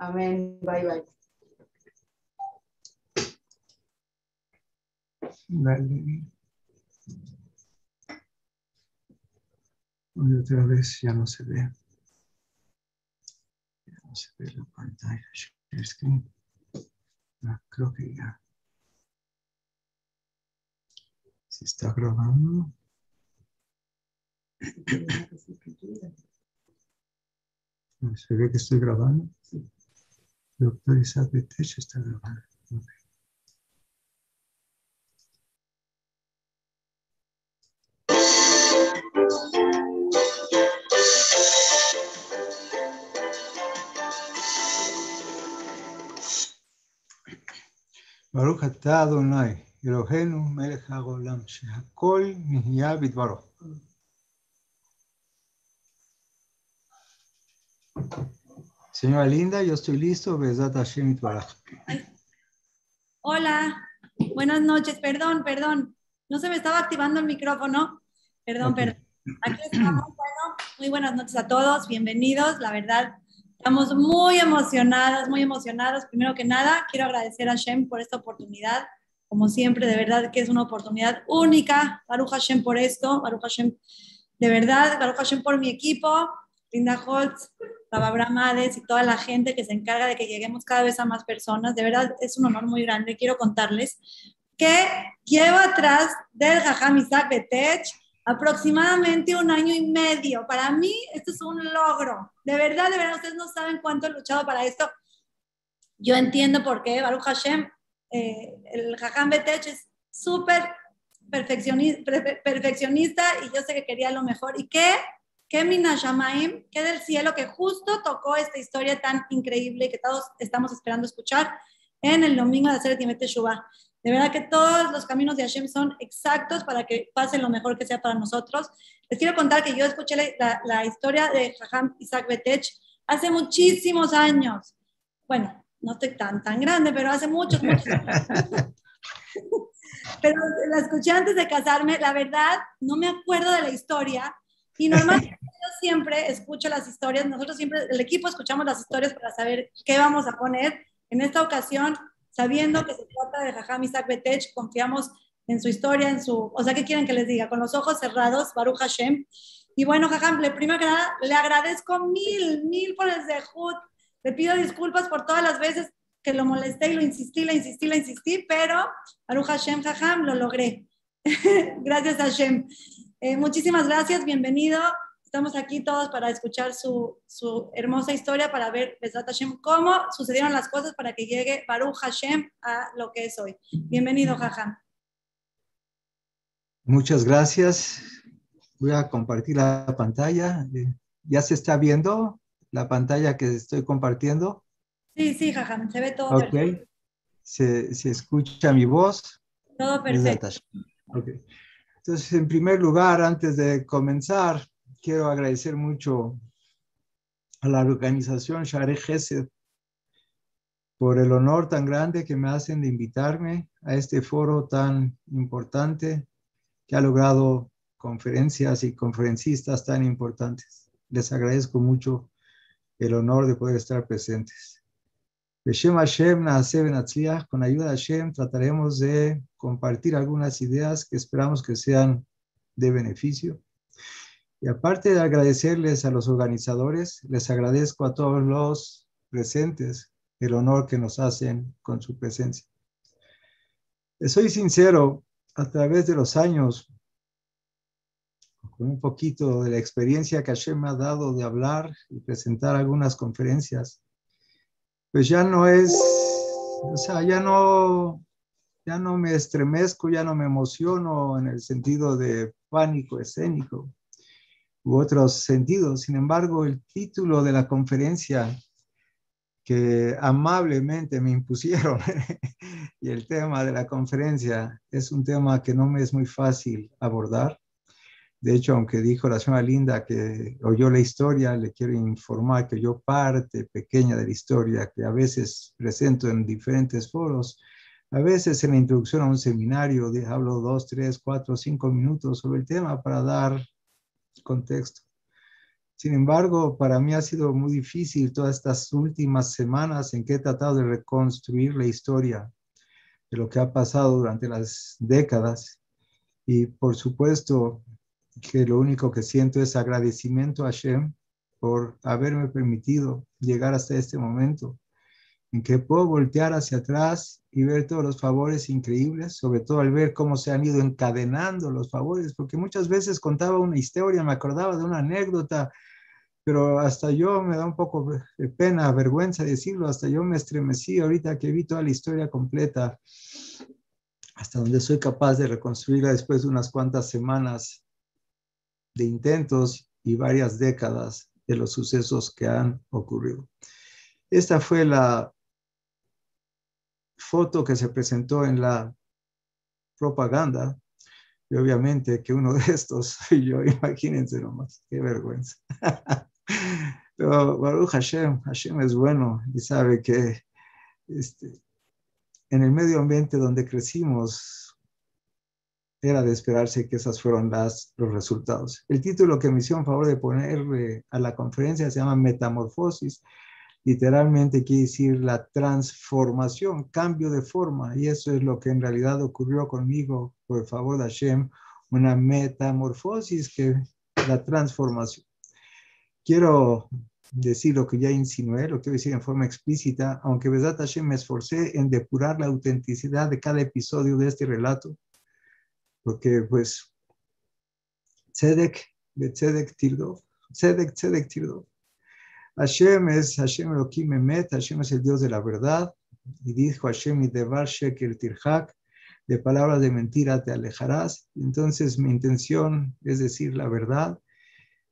Amén. Bye, bye. Dale. Y otra vez ya no se ve. Ya no se ve la pantalla. Screen. Creo que ya. Se está grabando. ¿Se ve que estoy grabando? Betech está grabando. Ok. ברוך אתה אדוני, אלוהינו מלך העולם, שהכל נהיה בדברו. Señora Linda, yo estoy listo. Itbaraj. Hola, buenas noches. Perdón, perdón. No se me estaba activando el micrófono. Perdón, perdón. Aquí estamos. Bueno, muy buenas noches a todos. Bienvenidos. La verdad, estamos muy emocionadas, muy emocionados. Primero que nada, quiero agradecer a Shem por esta oportunidad. Como siempre, de verdad que es una oportunidad única. Baruch Hashem por esto. Baruch Hashem, de verdad. Baruch Hashem por mi equipo. Linda Holtz, Abraham Hades y toda la gente que se encarga de que lleguemos cada vez a más personas. De verdad, es un honor muy grande. Quiero contarles que llevo atrás del Jajam Isaac Betech aproximadamente un año y medio. Para mí, esto es un logro. De verdad, de verdad, ustedes no saben cuánto he luchado para esto. Yo entiendo por qué Baruch Hashem, eh, el Jajam Betech es súper perfeccionista, perfeccionista y yo sé que quería lo mejor. ¿Y qué? Que Minashamaim, que del cielo, que justo tocó esta historia tan increíble que todos estamos esperando escuchar en el domingo de hacer Timet Shubá. De verdad que todos los caminos de Hashem son exactos para que pase lo mejor que sea para nosotros. Les quiero contar que yo escuché la, la, la historia de Jajam Isaac Betech hace muchísimos años. Bueno, no estoy tan, tan grande, pero hace muchos, muchos años. pero la escuché antes de casarme. La verdad, no me acuerdo de la historia, y normalmente yo siempre escucho las historias, nosotros siempre, el equipo escuchamos las historias para saber qué vamos a poner. En esta ocasión, sabiendo que se trata de Jajam Isaac Betech, confiamos en su historia, en su, o sea, ¿qué quieren que les diga? Con los ojos cerrados, Baruch Hashem. Y bueno, Jajam, le, primero que nada, le agradezco mil, mil por el zehut. Le pido disculpas por todas las veces que lo molesté y lo insistí, lo insistí, lo insistí, pero Baruch Hashem, Jajam, lo logré. Gracias Hashem. Eh, muchísimas gracias, bienvenido. Estamos aquí todos para escuchar su, su hermosa historia, para ver, Besat Hashem, cómo sucedieron las cosas para que llegue Baruch Hashem a lo que es hoy. Bienvenido, Jaja. Muchas gracias. Voy a compartir la pantalla. ¿Ya se está viendo la pantalla que estoy compartiendo? Sí, sí, Jaja, se ve todo Ok. perfecto. ¿Se, se escucha mi voz? Todo perfecto. Ok. Entonces, en primer lugar, antes de comenzar, quiero agradecer mucho a la organización Share Gesed por el honor tan grande que me hacen de invitarme a este foro tan importante que ha logrado conferencias y conferencistas tan importantes. Les agradezco mucho el honor de poder estar presentes. Con ayuda de Hashem trataremos de compartir algunas ideas que esperamos que sean de beneficio. Y aparte de agradecerles a los organizadores, les agradezco a todos los presentes el honor que nos hacen con su presencia. Soy sincero, a través de los años, con un poquito de la experiencia que Hashem me ha dado de hablar y presentar algunas conferencias, pues ya no es, o sea, ya no, ya no me estremezco, ya no me emociono en el sentido de pánico escénico u otros sentidos. Sin embargo, el título de la conferencia que amablemente me impusieron y el tema de la conferencia es un tema que no me es muy fácil abordar. De hecho, aunque dijo la señora Linda que oyó la historia, le quiero informar que yo parte pequeña de la historia que a veces presento en diferentes foros, a veces en la introducción a un seminario hablo dos, tres, cuatro, cinco minutos sobre el tema para dar contexto. Sin embargo, para mí ha sido muy difícil todas estas últimas semanas en que he tratado de reconstruir la historia de lo que ha pasado durante las décadas. Y por supuesto que lo único que siento es agradecimiento a Shem por haberme permitido llegar hasta este momento en que puedo voltear hacia atrás y ver todos los favores increíbles, sobre todo al ver cómo se han ido encadenando los favores, porque muchas veces contaba una historia, me acordaba de una anécdota pero hasta yo me da un poco de pena, vergüenza decirlo, hasta yo me estremecí ahorita que vi toda la historia completa, hasta donde soy capaz de reconstruirla después de unas cuantas semanas de intentos y varias décadas de los sucesos que han ocurrido. Esta fue la foto que se presentó en la propaganda y obviamente que uno de estos soy yo, imagínense nomás, qué vergüenza. Pero Baruch Hashem, Hashem es bueno y sabe que este, en el medio ambiente donde crecimos era de esperarse que esas fueron las, los resultados. El título que me hicieron favor de ponerle a la conferencia se llama Metamorfosis. Literalmente quiere decir la transformación, cambio de forma. Y eso es lo que en realidad ocurrió conmigo, por favor de Hashem, una metamorfosis que la transformación quiero decir lo que ya insinué, lo quiero decir en forma explícita, aunque Besat Hashem me esforcé en depurar la autenticidad de cada episodio de este relato, porque pues Tzedek, de Tzedek Tirdov, Tzedek, Tzedek Tirdov. Hashem es Hashem Elohim Emet, Hashem es el Dios de la verdad, y dijo Hashem y Devar Sheker Tirhak, de palabras de mentira te alejarás. Entonces mi intención es decir la verdad,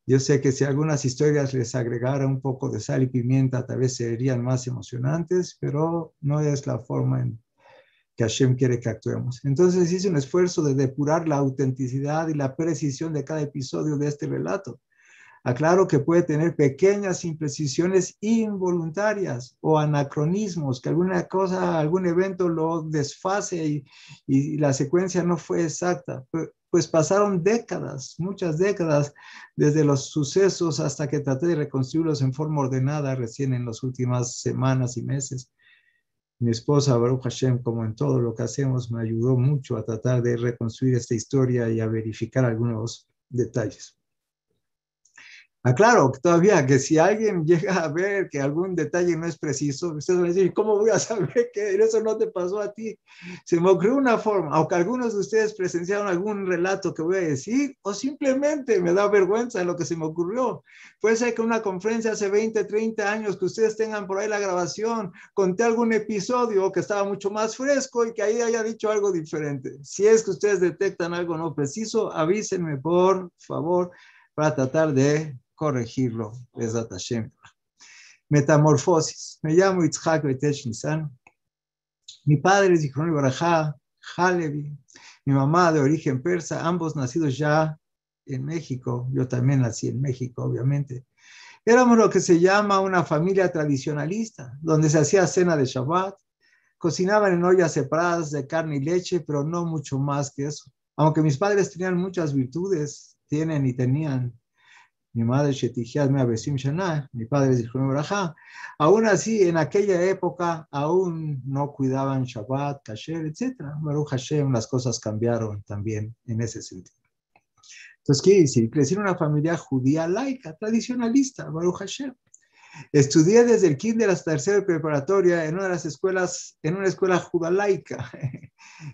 yo sé que si algunas historias les agregara un poco de sal y pimienta, tal vez serían más emocionantes, pero no es la forma en que Hashem quiere que actuemos. Entonces hice un esfuerzo de depurar la autenticidad y la precisión de cada episodio de este relato. Aclaro que puede tener pequeñas imprecisiones involuntarias o anacronismos, que alguna cosa, algún evento lo desfase y, la secuencia no fue exacta pues pasaron décadas, muchas décadas, desde los sucesos hasta que traté de reconstruirlos en forma ordenada recién en las últimas semanas y meses. Mi esposa, Baruch Hashem, como en todo lo que hacemos, me ayudó mucho a tratar de reconstruir esta historia y a verificar algunos detalles. Aclaro ah, todavía que si alguien llega a ver que algún detalle no es preciso, usted va a decir, ¿cómo voy a saber que eso no te pasó a ti? Se me ocurrió una forma, aunque algunos de ustedes presenciaron algún relato que voy a decir, o simplemente me da vergüenza lo que se me ocurrió. Puede ser que una conferencia hace 20, 30 años, que ustedes tengan por ahí la grabación, conté algún episodio que estaba mucho más fresco y que ahí haya dicho algo diferente. Si es que ustedes detectan algo no preciso, avísenme por favor para tratar de corregirlo. Metamorfosis. Me llamo Itzhak Betesh Nisan. Mi padre es Zichron Barajá, Halevi. Mi mamá de origen persa, ambos nacidos ya en México. Yo también nací en México, obviamente. Éramos lo que se llama una familia tradicionalista, donde se hacía cena de Shabbat, cocinaban en ollas separadas de carne y leche, pero no mucho más que eso. Aunque mis padres tenían muchas virtudes, tienen y tenían mi madre me Abesim Shana, mi padre dijo Barajá. Aún así, en aquella época, aún no cuidaban Shabbat, Kasher, etc. Baruch Hashem, las cosas cambiaron también en ese sentido. Entonces, ¿qué dice? Crecí en una familia judía laica, tradicionalista, Baruch Hashem. Estudié desde el kinder hasta tercero preparatoria en una de las escuelas, en una escuela judalaica.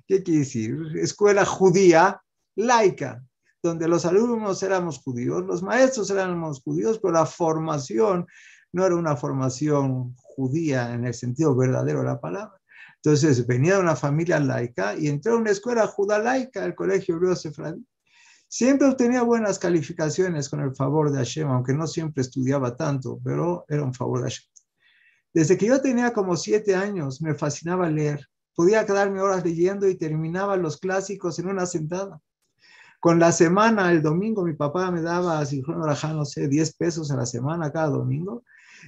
¿Qué quiere decir? Escuela judía laica donde los alumnos éramos judíos, los maestros éramos judíos, pero la formación no era una formación judía en el sentido verdadero de la palabra. Entonces venía de una familia laica y entré a una escuela laica, el colegio hebreo sefradí. Siempre obtenía buenas calificaciones con el favor de Hashem, aunque no siempre estudiaba tanto, pero era un favor de Hashem. Desde que yo tenía como siete años, me fascinaba leer. Podía quedarme horas leyendo y terminaba los clásicos en una sentada. Con la semana, el domingo, mi papá me daba, si no sé, 10 pesos a la semana cada domingo.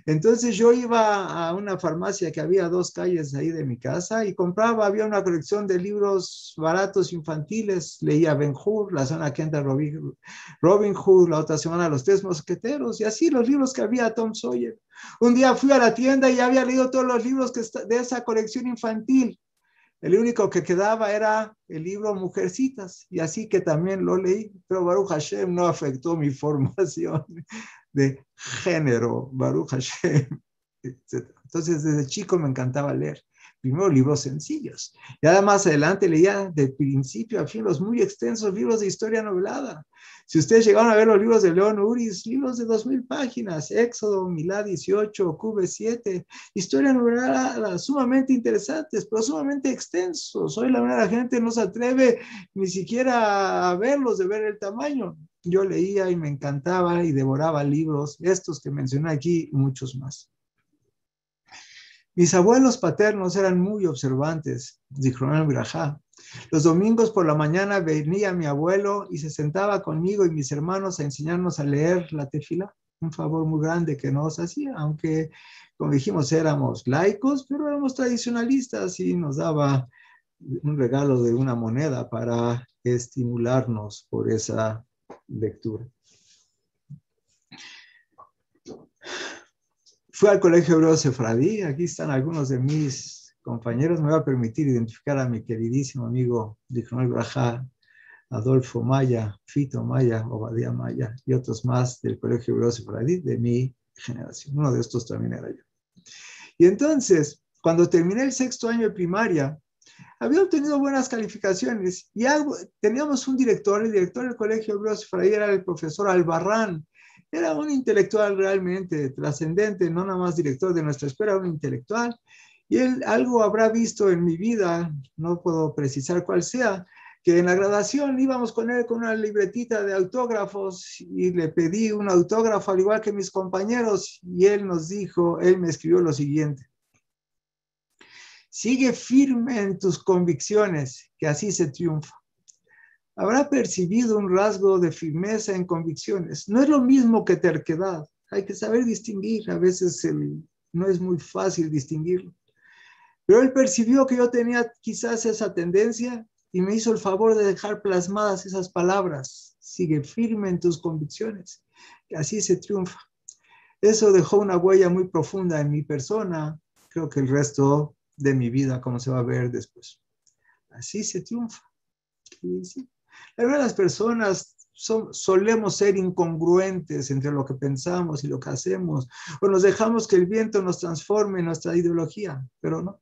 Entonces yo iba a una farmacia que había dos calles ahí de mi casa y compraba, había una colección de libros baratos infantiles, leía Ben Hur, la zona que entra Robin, Robin Hood, la otra semana Los Tres Mosqueteros y así los libros que había Tom Sawyer. Un día fui a la tienda y había leído todos los libros que de esa colección infantil. El único que quedaba era el libro Mujercitas, y así que también lo leí, pero Baruch Hashem no afectó mi formación de género, Baruch Hashem, etc. Entonces, desde chico me encantaba leer. Primero libros sencillos. Y además adelante leía de principio a fin los muy extensos libros de historia novelada. Si ustedes llegaron a ver los libros de León Uris, libros de 2.000 páginas, Éxodo, Milá 18, Cube 7, historia novelada sumamente interesantes, pero sumamente extensos. Hoy la la gente no se atreve ni siquiera a verlos, de ver el tamaño. Yo leía y me encantaba y devoraba libros, estos que mencioné aquí y muchos más. Mis abuelos paternos eran muy observantes. Los domingos por la mañana venía mi abuelo y se sentaba conmigo y mis hermanos a enseñarnos a leer la tefila, un favor muy grande que nos hacía, aunque, como dijimos, éramos laicos, pero éramos tradicionalistas y nos daba un regalo de una moneda para estimularnos por esa lectura. Fui al Colegio Hebreo Sefradí, aquí están algunos de mis compañeros, me va a permitir identificar a mi queridísimo amigo Dijonel Braja, Adolfo Maya, Fito Maya, Obadía Maya y otros más del Colegio Hebreo Sefradí de mi generación. Uno de estos también era yo. Y entonces, cuando terminé el sexto año de primaria, había obtenido buenas calificaciones y teníamos un director, el director del Colegio Hebreo Sefradí era el profesor Albarrán, era un intelectual realmente trascendente, no nada más director de nuestra escuela, un intelectual, y él algo habrá visto en mi vida, no puedo precisar cuál sea, que en la graduación íbamos con él con una libretita de autógrafos y le pedí un autógrafo al igual que mis compañeros y él nos dijo, él me escribió lo siguiente. Sigue firme en tus convicciones, que así se triunfa. Habrá percibido un rasgo de firmeza en convicciones. No es lo mismo que terquedad. Hay que saber distinguir. A veces no es muy fácil distinguirlo. Pero él percibió que yo tenía quizás esa tendencia y me hizo el favor de dejar plasmadas esas palabras. Sigue firme en tus convicciones, que así se triunfa. Eso dejó una huella muy profunda en mi persona, creo que el resto de mi vida, como se va a ver después. Así se triunfa. La verdad, las personas solemos ser incongruentes entre lo que pensamos y lo que hacemos, o nos dejamos que el viento nos transforme en nuestra ideología, pero no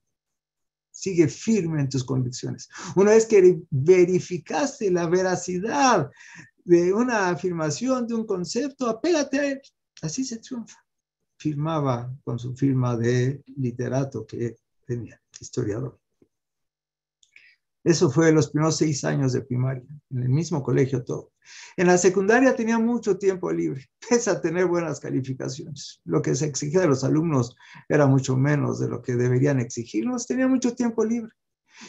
sigue firme en tus convicciones. Una vez que verificaste la veracidad de una afirmación, de un concepto, apégate a él. Así se triunfa. Firmaba con su firma de literato que tenía, historiador. Eso fue los primeros seis años de primaria, en el mismo colegio todo. En la secundaria tenía mucho tiempo libre, pese a tener buenas calificaciones. Lo que se exigía de los alumnos era mucho menos de lo que deberían exigirnos. Tenía mucho tiempo libre.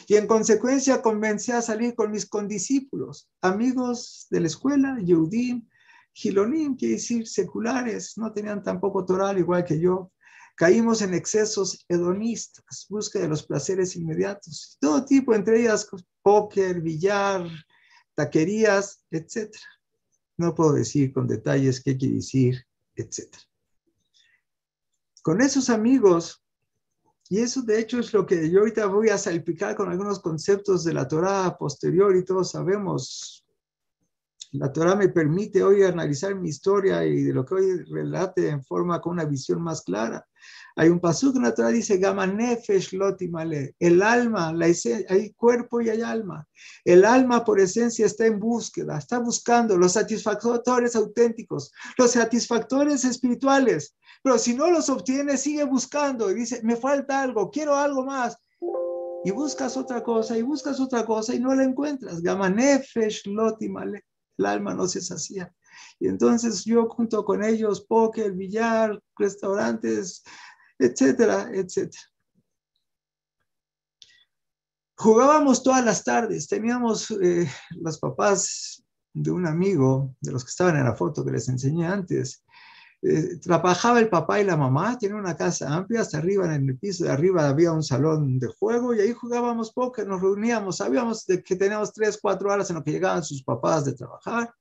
Y en consecuencia comencé a salir con mis condiscípulos, amigos de la escuela, Yehudim, Gilonim, quiere decir seculares, no tenían tampoco Torah igual que yo, Caímos en excesos hedonistas, búsqueda de los placeres inmediatos, todo tipo, entre ellas póker, billar, taquerías, etc. No puedo decir con detalles qué quiere decir, etc. Con esos amigos, y eso de hecho es lo que yo ahorita voy a salpicar con algunos conceptos de la Torah posterior y todos sabemos la Torah me permite hoy analizar mi historia y de lo que hoy relate en forma con una visión más clara. Hay un paso que la Torah dice, Gama nefesh lotimale, el alma, la hay cuerpo y hay alma. El alma por esencia está en búsqueda, está buscando los satisfactores auténticos, los satisfactores espirituales. Pero si no los obtiene, sigue buscando y dice, me falta algo, quiero algo más y buscas otra cosa y buscas otra cosa y no la encuentras. Gama nefesh lotimale el alma no se sacía. Y entonces yo junto con ellos, póker, billar, restaurantes, etcétera, etcétera. Jugábamos todas las tardes, teníamos eh, los papás de un amigo, de los que estaban en la foto que les enseñé antes, eh, trabajaba el papá y la mamá, tenía una casa amplia, hasta arriba, en el piso de arriba había un salón de juego y ahí jugábamos póker, nos reuníamos, sabíamos de que teníamos tres, cuatro horas en lo que llegaban sus papás de trabajar.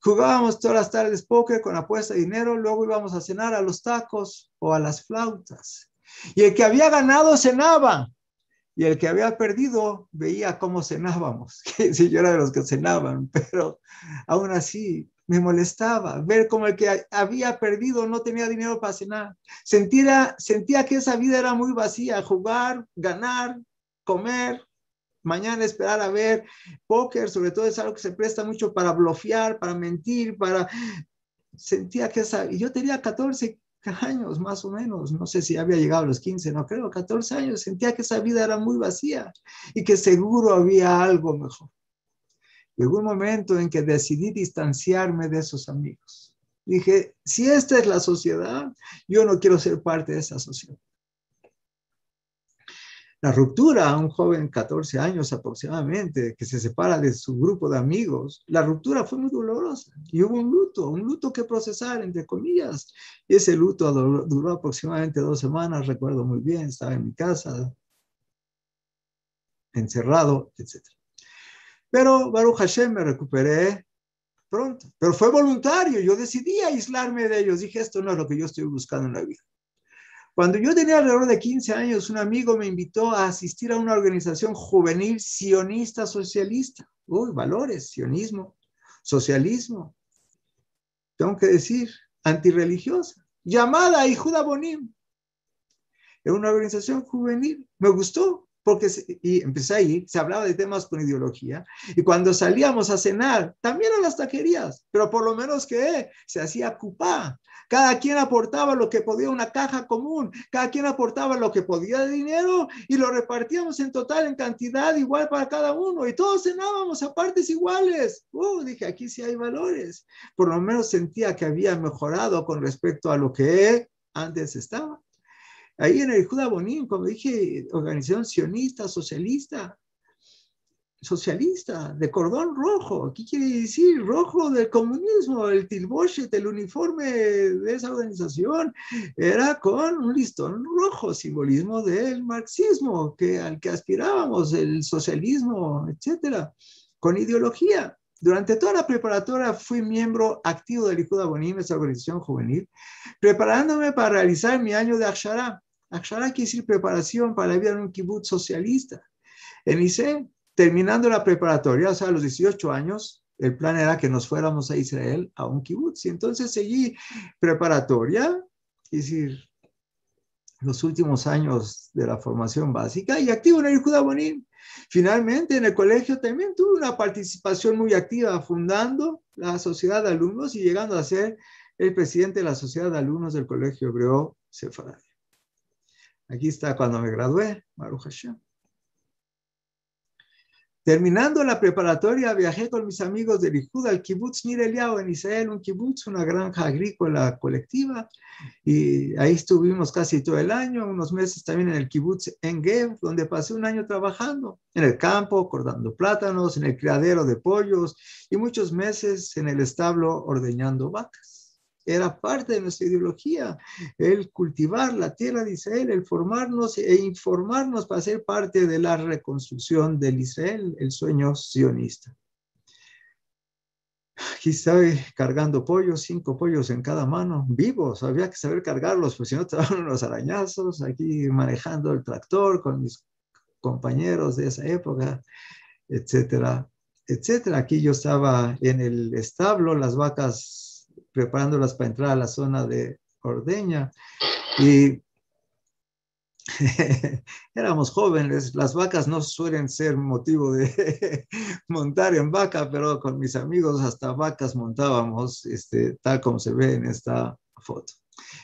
Jugábamos todas las tardes póker con apuesta de dinero, luego íbamos a cenar a los tacos o a las flautas. Y el que había ganado cenaba. Y el que había perdido veía cómo cenábamos. Que si yo era de los que cenaban, pero aún así me molestaba ver como el que había perdido no tenía dinero para cenar. Sentía, sentía que esa vida era muy vacía, jugar, ganar, comer, mañana esperar a ver póker, sobre todo es algo que se presta mucho para bloquear, para mentir, para... Sentía que esa... Y yo tenía 14 años más o menos, no sé si había llegado a los 15, no creo, 14 años, sentía que esa vida era muy vacía y que seguro había algo mejor. Llegó un momento en que decidí distanciarme de esos amigos. Dije, si esta es la sociedad, yo no quiero ser parte de esa sociedad. La ruptura, un joven 14 años aproximadamente, que se separa de su grupo de amigos, la ruptura fue muy dolorosa y hubo un luto, un luto que procesar, entre comillas. Y ese luto duró aproximadamente dos semanas, recuerdo muy bien, estaba en mi casa, encerrado, etc. Pero Baruch Hashem me recuperé pronto, pero fue voluntario, yo decidí aislarme de ellos, dije, esto no es lo que yo estoy buscando en la vida. Cuando yo tenía alrededor de 15 años, un amigo me invitó a asistir a una organización juvenil sionista socialista. Uy, valores, sionismo, socialismo. Tengo que decir, antirreligiosa, llamada Ijuda Bonim. Era una organización juvenil. Me gustó porque y empecé a ir, se hablaba de temas con ideología, y cuando salíamos a cenar, también a las taquerías, pero por lo menos que se hacía cupá. Cada quien aportaba lo que podía, una caja común, cada quien aportaba lo que podía de dinero y lo repartíamos en total, en cantidad igual para cada uno, y todos cenábamos a partes iguales. Uh, dije, aquí sí hay valores. Por lo menos sentía que había mejorado con respecto a lo que antes estaba. Ahí en el Judá Bonín, como dije, organización sionista, socialista, socialista, de cordón rojo. ¿Qué quiere decir? Rojo del comunismo, el tilboshet, el uniforme de esa organización era con un listón rojo, simbolismo del marxismo que, al que aspirábamos, el socialismo, etcétera, con ideología. Durante toda la preparatoria fui miembro activo del Likud Abonim, esa organización juvenil, preparándome para realizar mi año de Akshara. Akshara quiere decir preparación para la vida en un kibbutz socialista. En ICE, terminando la preparatoria, o sea, a los 18 años, el plan era que nos fuéramos a Israel a un kibbutz. Y entonces seguí preparatoria, es decir, los últimos años de la formación básica y activo en el Bonim. Finalmente, en el colegio también tuve una participación muy activa fundando la sociedad de alumnos y llegando a ser el presidente de la sociedad de alumnos del colegio hebreo Sefarad. Aquí está cuando me gradué, Maruch Hashem. Terminando la preparatoria, viajé con mis amigos del Ijud al kibbutz Nir en Israel, un kibbutz, una granja agrícola colectiva. Y ahí estuvimos casi todo el año, unos meses también en el kibbutz Engev, donde pasé un año trabajando en el campo, cortando plátanos, en el criadero de pollos y muchos meses en el establo ordeñando vacas era parte de nuestra ideología, el cultivar la tierra de Israel, el formarnos e informarnos para ser parte de la reconstrucción del Israel, el sueño sionista. Aquí estoy cargando pollos, cinco pollos en cada mano, vivos, había que saber cargarlos, pues si no te daban arañazos, aquí manejando el tractor con mis compañeros de esa época, etcétera, etcétera. Aquí yo estaba en el establo, las vacas preparándolas para entrar a la zona de ordeña. Y éramos jóvenes, las vacas no suelen ser motivo de montar en vaca, pero con mis amigos hasta vacas montábamos, este, tal como se ve en esta foto.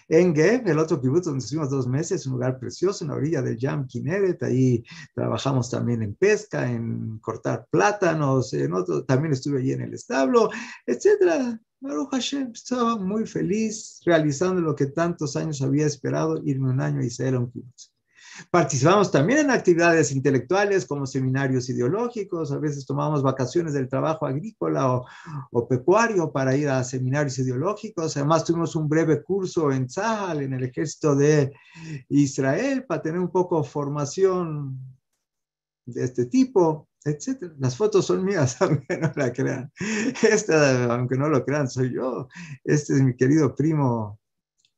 En Gev, el otro kibutz donde estuvimos dos meses, un lugar precioso en la orilla del Yam Kineret, ahí trabajamos también en pesca, en cortar plátanos, en otro, también estuve allí en el establo, etcétera. Baruch Hashem estaba muy feliz realizando lo que tantos años había esperado, irme un año a Israel a un kibbutz. Participamos también en actividades intelectuales como seminarios ideológicos, a veces tomamos vacaciones del trabajo agrícola o, o pecuario para ir a seminarios ideológicos. Además tuvimos un breve curso en Tzahal, en el ejército de Israel, para tener un poco formación de este tipo, etcétera. Las fotos son mías, aunque no la crean. Esta, aunque no lo crean, soy yo. Este es mi querido primo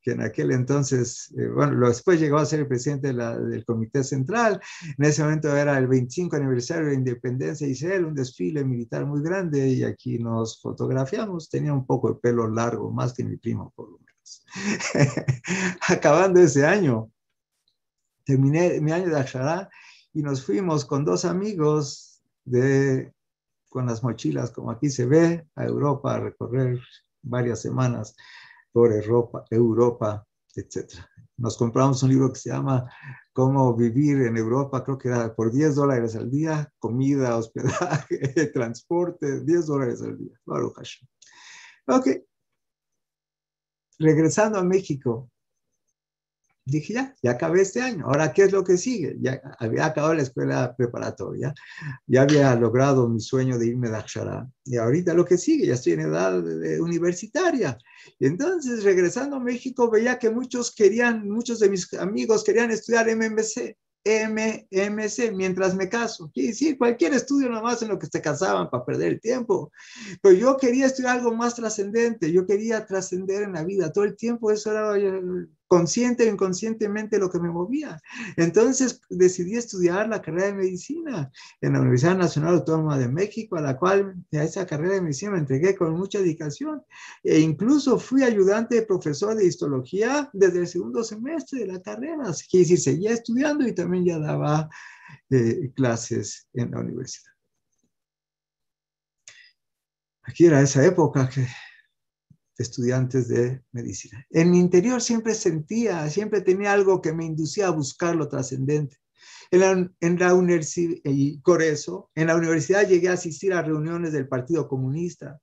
que en aquel entonces, eh, bueno, después llegó a ser el presidente del Comité Central. En ese momento era el 25 aniversario de Independencia de Israel, un desfile militar muy grande y aquí nos fotografiamos. Tenía un poco de pelo largo, más que mi primo, por lo menos. Acabando ese año, terminé mi año de Ashara y nos fuimos con dos amigos de, con las mochilas, como aquí se ve, a Europa a recorrer varias semanas por Europa, Europa etc. Nos compramos un libro que se llama Cómo vivir en Europa, creo que era por 10 dólares al día, comida, hospedaje, transporte, 10 dólares al día. Ok. Regresando a México, dije, ya, ya acabé este año. Ahora, ¿qué es lo que sigue? Ya había acabado la escuela preparatoria, ya había logrado mi sueño de irme de Akshara. Y ahorita lo que sigue, ya estoy en edad universitaria. Y entonces, regresando a México, veía que muchos querían, muchos de mis amigos querían estudiar MMC. MMC mientras me caso. Quiere decir, cualquier estudio nomás en lo que se casaban para perder el tiempo. Pero yo quería estudiar algo más trascendente, yo quería trascender en la vida. Todo el tiempo eso era consciente o inconscientemente lo que me movía. Entonces decidí estudiar la carrera de medicina en la Universidad Nacional Autónoma de México, a la cual a esa carrera de medicina me entregué con mucha dedicación. E incluso fui ayudante de profesor de histología desde el segundo semestre de la carrera. Así que sí, seguía estudiando y también ya daba eh, clases en la universidad. Aquí era esa época que estudiantes de medicina. En mi interior siempre sentía, siempre tenía algo que me inducía a buscar lo trascendente. En la, en universidad, y por eso, en la universidad llegué a asistir a reuniones del Partido Comunista,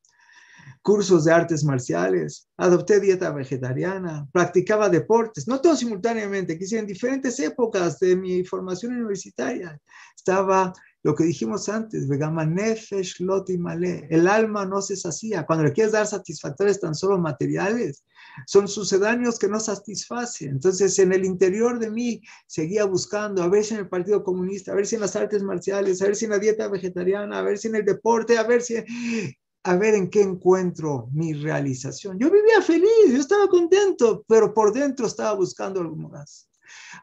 cursos de artes marciales, adopté dieta vegetariana, practicaba deportes, no todo simultáneamente, quise en diferentes épocas de mi formación universitaria. Estaba lo que dijimos antes, el alma no se sacía. Cuando le quieres dar satisfactores tan solo materiales, son sucedáneos que no satisfacen. Entonces, en el interior de mí seguía buscando, a ver si en el Partido Comunista, a ver si en las artes marciales, a ver si en la dieta vegetariana, a ver si en el deporte, a ver si a ver en qué encuentro mi realización. Yo vivía feliz, yo estaba contento, pero por dentro estaba buscando algo más.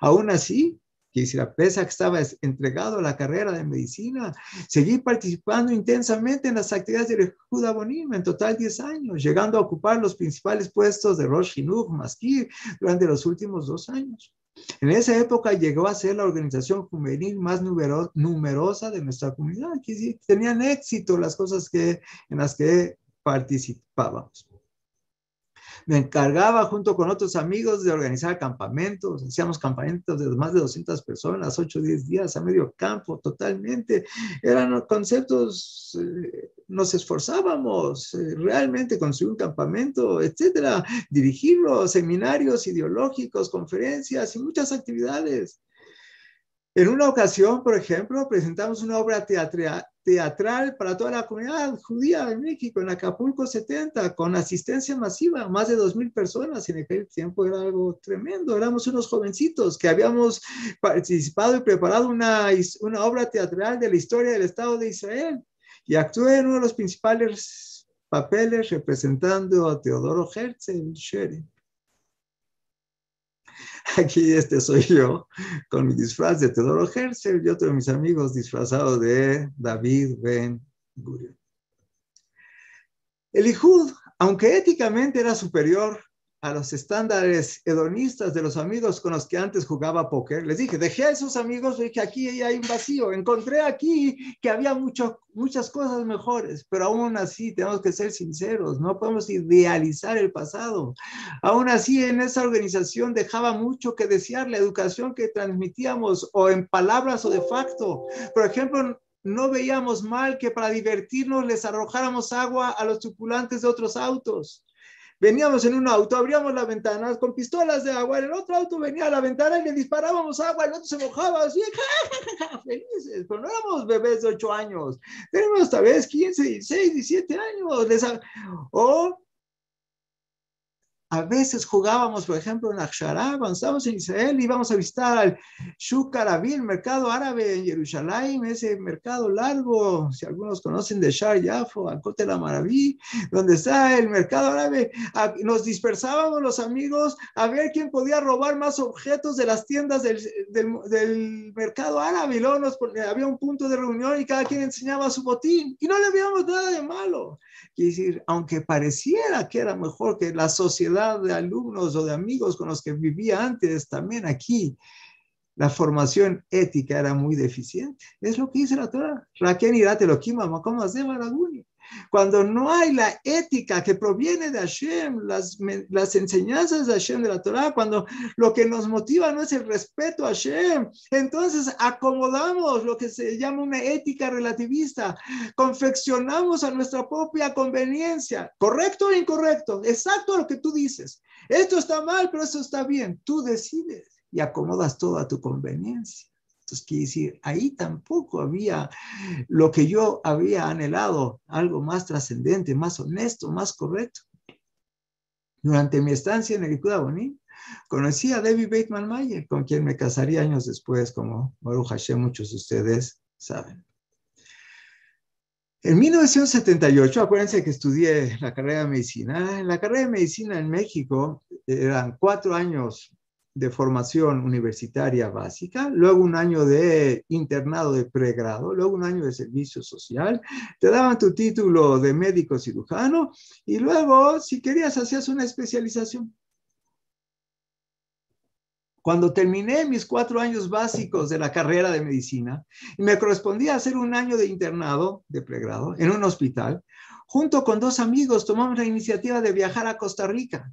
Aún así, quisiera, pese a que estaba entregado a la carrera de medicina, seguí participando intensamente en las actividades de Judá Bonim, en total 10 años, llegando a ocupar los principales puestos de Rosh Hinuch, Maskir, durante los últimos dos años. En esa época llegó a ser la organización juvenil más numerosa de nuestra comunidad, que tenían éxito las cosas que, en las que participábamos me encargaba junto con otros amigos de organizar campamentos, hacíamos campamentos de más de 200 personas, 8 o 10 días a medio campo, totalmente. Eran conceptos, eh, nos esforzábamos eh, realmente construir un campamento, etcétera, dirigirlo, seminarios ideológicos, conferencias y muchas actividades. En una ocasión, por ejemplo, presentamos una obra teatral, para toda la comunidad judía de México, en Acapulco 70, con asistencia masiva, más de 2.000 personas. En aquel tiempo era algo tremendo. Éramos unos jovencitos que habíamos participado y preparado una, una obra teatral de la historia del Estado de Israel. Y actué en uno de los principales papeles representando a Teodoro Herzl, Sherry. Aquí este soy yo con mi disfraz de Teodoro Herzl y otro de mis amigos disfrazado de David Ben Gurion. El Ijud, aunque éticamente era superior a los estándares hedonistas de los amigos con los que antes jugaba póker. Les dije, dejé a esos amigos, dije, aquí hay un vacío. Encontré aquí que había mucho, muchas cosas mejores, pero aún así tenemos que ser sinceros, no podemos idealizar el pasado. Aún así, en esa organización dejaba mucho que desear la educación que transmitíamos, o en palabras o de facto. Por ejemplo, no veíamos mal que para divertirnos les arrojáramos agua a los tripulantes de otros autos veníamos en un auto, abríamos la ventana con pistolas de agua, en el otro auto venía a la ventana y le disparábamos agua, el otro se mojaba así, felices, pero no éramos bebés de 8 años, tenemos tal vez 15, 16, 17 años, les, o a veces jugábamos, por ejemplo, en Akshara, estábamos en Israel, íbamos a visitar al Shuk Arabi, el mercado árabe en Jerusalén, ese mercado largo, si algunos conocen de Shar Yafo, al Kotel Maraví, donde está el mercado árabe. Nos dispersábamos los amigos a ver quién podía robar más objetos de las tiendas del, del, mercado árabe. Y luego había un punto de reunión y cada quien enseñaba su botín. Y no le veíamos nada de malo. Quiere decir, aunque pareciera que era mejor que la sociedad de alumnos o de amigos con los que vivía antes, también aquí la formación ética era muy deficiente. Es lo que dice la Torah. Raquel irate lo ¿cómo hacemos cuando no hay la ética que proviene de Hashem, las, enseñanzas de Hashem de la Torah, cuando lo que nos motiva no es el respeto a Hashem, entonces acomodamos lo que se llama una ética relativista, confeccionamos a nuestra propia conveniencia, correcto o incorrecto, exacto lo que tú dices. Esto está mal, pero esto está bien. Tú decides y acomodas todo a tu conveniencia. Entonces, quiere decir, ahí tampoco había lo que yo había anhelado, algo más trascendente, más honesto, más correcto. Durante mi estancia en el Boní, conocí a David Bateman Mayer, con quien me casaría años después, como Baruch Hashem, muchos de ustedes saben. En 1978, acuérdense que estudié la carrera de medicina. La carrera de medicina en México eran cuatro años de formación universitaria básica, luego un año de internado de pregrado, luego un año de servicio social, te daban tu título de médico cirujano y luego, si querías, hacías una especialización. Cuando terminé mis cuatro años básicos de la carrera de medicina me correspondía hacer un año de internado de pregrado en un hospital, junto con dos amigos tomamos la iniciativa de viajar a Costa Rica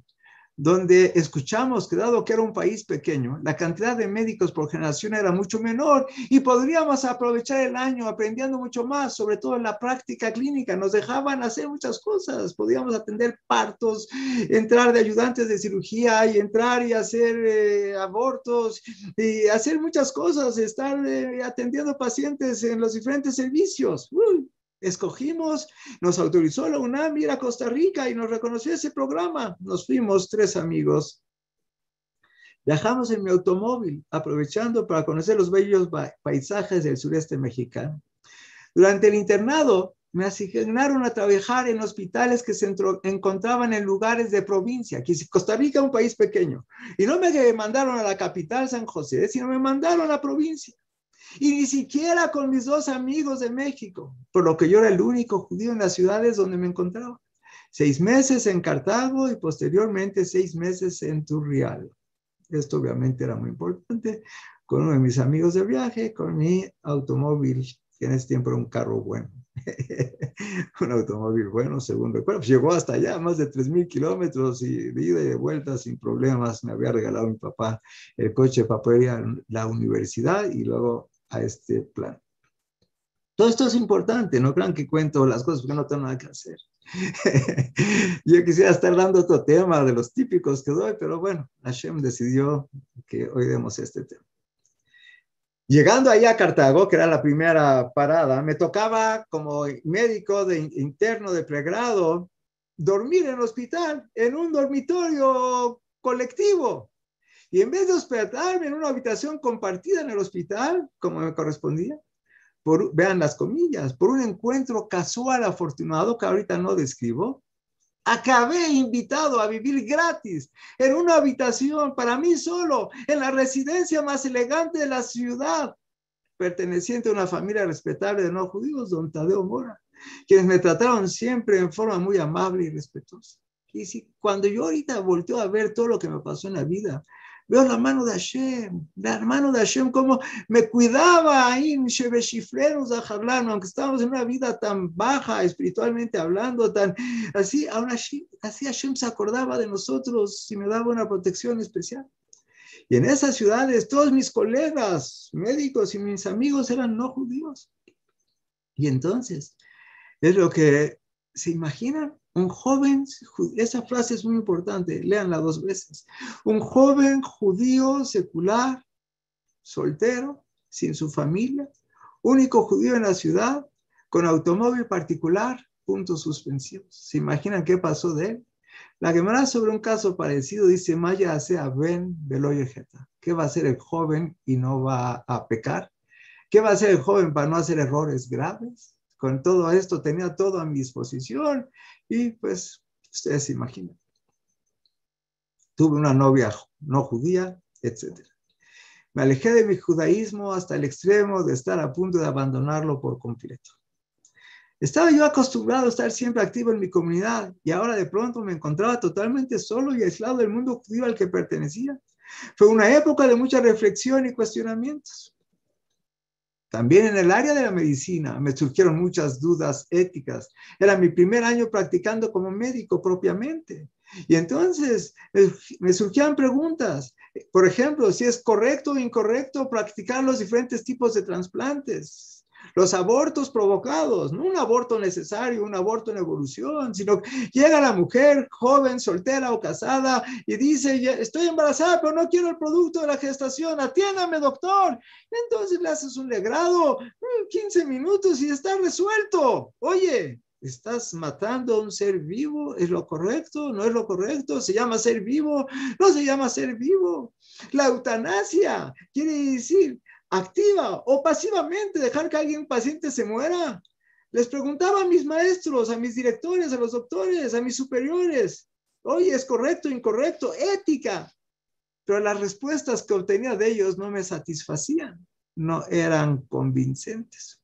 donde escuchamos que dado que era un país pequeño, la cantidad de médicos por generación era mucho menor y podríamos aprovechar el año aprendiendo mucho más, sobre todo en la práctica clínica. Nos dejaban hacer muchas cosas, podíamos atender partos, entrar de ayudantes de cirugía y entrar y hacer eh, abortos y hacer muchas cosas, estar eh, atendiendo pacientes en los diferentes servicios escogimos, nos autorizó la UNAM ir a Costa Rica y nos reconoció ese programa. Nos fuimos tres amigos. Viajamos en mi automóvil, aprovechando para conocer los bellos paisajes del sureste mexicano. Durante el internado, me asignaron a trabajar en hospitales que se encontraban en lugares de provincia, Costa Rica es un país pequeño. Y no me mandaron a la capital, San José, sino me mandaron a la provincia y ni siquiera con mis dos amigos de México, por lo que yo era el único judío en las ciudades donde me encontraba. Seis meses en Cartago y posteriormente seis meses en Turrial. Esto obviamente era muy importante, con uno de mis amigos de viaje, con mi automóvil, que en ese tiempo era un carro bueno. un automóvil bueno, según recuerdo. Pues llegó hasta allá, más de 3.000 kilómetros y de ida y de vuelta sin problemas. Me había regalado mi papá el coche para ir a la universidad y luego a este plan. Todo esto es importante, no crean que cuento las cosas porque no tengo nada que hacer. Yo quisiera estar dando otro tema de los típicos que doy, pero bueno, Hashem decidió que hoy demos este tema. Llegando ahí a Cartago, que era la primera parada, me tocaba como médico de interno de pregrado dormir en el hospital, en un dormitorio colectivo. Y en vez de hospedarme en una habitación compartida en el hospital, como me correspondía, por, vean las comillas, por un encuentro casual afortunado que ahorita no describo, acabé invitado a vivir gratis en una habitación para mí solo, en la residencia más elegante de la ciudad, perteneciente a una familia respetable de no judíos, don Tadeo Mora, quienes me trataron siempre en forma muy amable y respetuosa. Y si cuando yo ahorita volteo a ver todo lo que me pasó en la vida, Veo la mano de Hashem, la mano de Hashem, como me cuidaba ahí en Shebeshifleros a Jablano, aunque estábamos en una vida tan baja, espiritualmente hablando, tan así, aún así, así Hashem se acordaba de nosotros y me daba una protección especial. Y en esas ciudades, todos mis colegas médicos y mis amigos eran no judíos. Y entonces, es lo que se imaginan Un joven, esa frase es muy importante, léanla dos veces. Un joven judío secular, soltero, sin su familia, único judío en la ciudad, con automóvil particular, puntos suspensivos. ¿Se imaginan qué pasó de él? La Gemara sobre un caso parecido dice, Maya sea Ben Beloyejeta. ¿Qué va a hacer el joven y no va a pecar? ¿Qué va a hacer el joven para no hacer errores graves? Con todo esto tenía todo a mi disposición y pues ustedes se imaginan. Tuve una novia no judía, etc. Me alejé de mi judaísmo hasta el extremo de estar a punto de abandonarlo por completo. Estaba yo acostumbrado a estar siempre activo en mi comunidad y ahora de pronto me encontraba totalmente solo y aislado del mundo judío al que pertenecía. Fue una época de mucha reflexión y cuestionamientos. También en el área de la medicina me surgieron muchas dudas éticas. Era mi primer año practicando como médico propiamente. Y entonces me surgían preguntas. Por ejemplo, si es correcto o incorrecto practicar los diferentes tipos de trasplantes los abortos provocados, no un aborto necesario, un aborto en evolución, sino llega la mujer joven, soltera o casada y dice, estoy embarazada, pero no quiero el producto de la gestación, atiéndame doctor. Entonces le haces un legrado, 15 mm, minutos y está resuelto. Oye, estás matando a un ser vivo, ¿es lo correcto? ¿No es lo correcto? ¿Se llama ser vivo? No se llama ser vivo. La eutanasia quiere decir activa o pasivamente dejar que alguien paciente se muera. Les preguntaba a mis maestros, a mis directores, a los doctores, a mis superiores, oye, ¿es correcto, incorrecto? Ética. Pero las respuestas que obtenía de ellos no me satisfacían, no eran convincentes.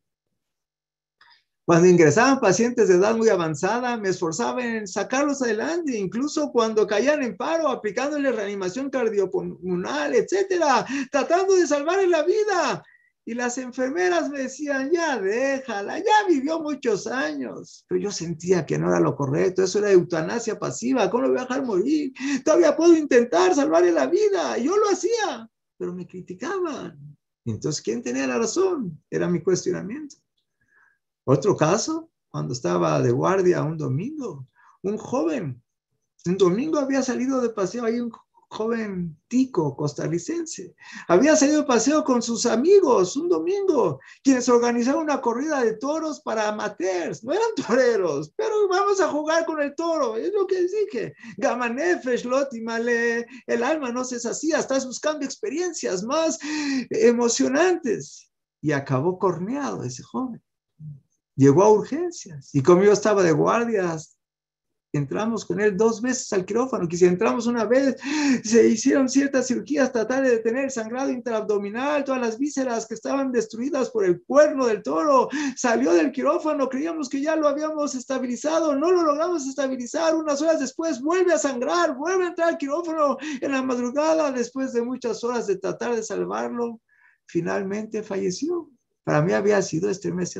Cuando ingresaban pacientes de edad muy avanzada, me esforzaba en sacarlos adelante, incluso cuando caían en paro, aplicándoles reanimación cardiopulmonar, etcétera, tratando de salvarles la vida. Y las enfermeras me decían, ya déjala, ya vivió muchos años. Pero yo sentía que no era lo correcto, eso era eutanasia pasiva, ¿cómo lo voy a dejar morir? Todavía puedo intentar salvarle la vida. yo lo hacía, pero me criticaban. Entonces, ¿quién tenía la razón? Era mi cuestionamiento. Otro caso, cuando estaba de guardia un domingo, un joven, un domingo había salido de paseo, ahí un joven tico costarricense, había salido de paseo con sus amigos un domingo, quienes organizaron una corrida de toros para amateurs, no eran toreros, pero vamos a jugar con el toro, es lo que dije, Gamanefesh, Lotimale, el alma no se sacía, estás buscando experiencias más emocionantes, y acabó corneado ese joven llegó a urgencias. Y como yo estaba de guardias, entramos con él dos veces al quirófano, que si entramos una vez, se hicieron ciertas cirugías, tratar de detener el sangrado interabdominal, todas las vísceras que estaban destruidas por el cuerno del toro, salió del quirófano, creíamos que ya lo habíamos estabilizado, no lo logramos estabilizar, unas horas después vuelve a sangrar, vuelve a entrar al quirófano en la madrugada, después de muchas horas de tratar de salvarlo, finalmente falleció. Para mí había sido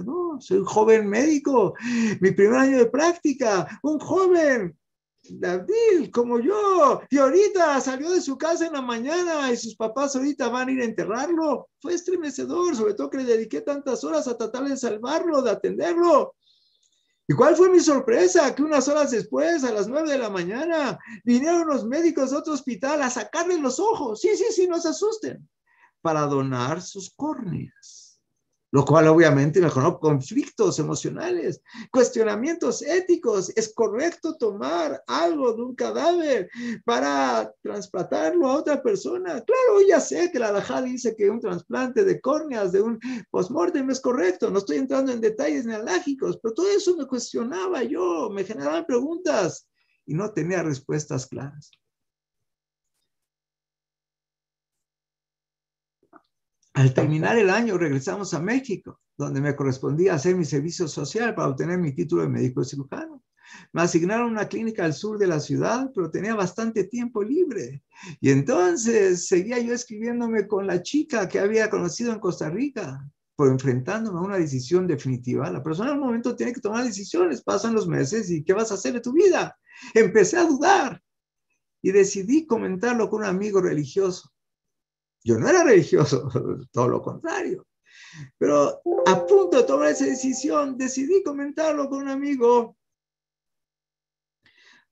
no, soy un joven médico, mi primer año de práctica, un joven, David, como yo, y ahorita salió de su casa en la mañana y sus papás ahorita van a ir a enterrarlo. Fue estremecedor, sobre todo que le dediqué tantas horas a tratar de salvarlo, de atenderlo. ¿Y cuál fue mi sorpresa? Que unas horas después, a las nueve de la mañana, vinieron los médicos de otro hospital a sacarle los ojos. Sí, sí, sí, no se asusten. Para donar sus córneas lo cual obviamente me generó conflictos emocionales, cuestionamientos éticos. ¿Es correcto tomar algo de un cadáver para trasplantarlo a otra persona? Claro, ya sé que la Dajá dice que un trasplante de córneas de un postmortem es correcto. No estoy entrando en detalles neológicos, pero todo eso me cuestionaba yo, me generaban preguntas y no tenía respuestas claras. Al terminar el año regresamos a México, donde me correspondía hacer mi servicio social para obtener mi título de médico cirujano. Me asignaron una clínica al sur de la ciudad, pero tenía bastante tiempo libre. Y entonces seguía yo escribiéndome con la chica que había conocido en Costa Rica, por enfrentándome a una decisión definitiva. La persona en un momento tiene que tomar decisiones, pasan los meses y ¿qué vas a hacer de tu vida? Empecé a dudar y decidí comentarlo con un amigo religioso. Yo no era religioso, todo lo contrario. Pero a punto de tomar esa decisión, decidí comentarlo con un amigo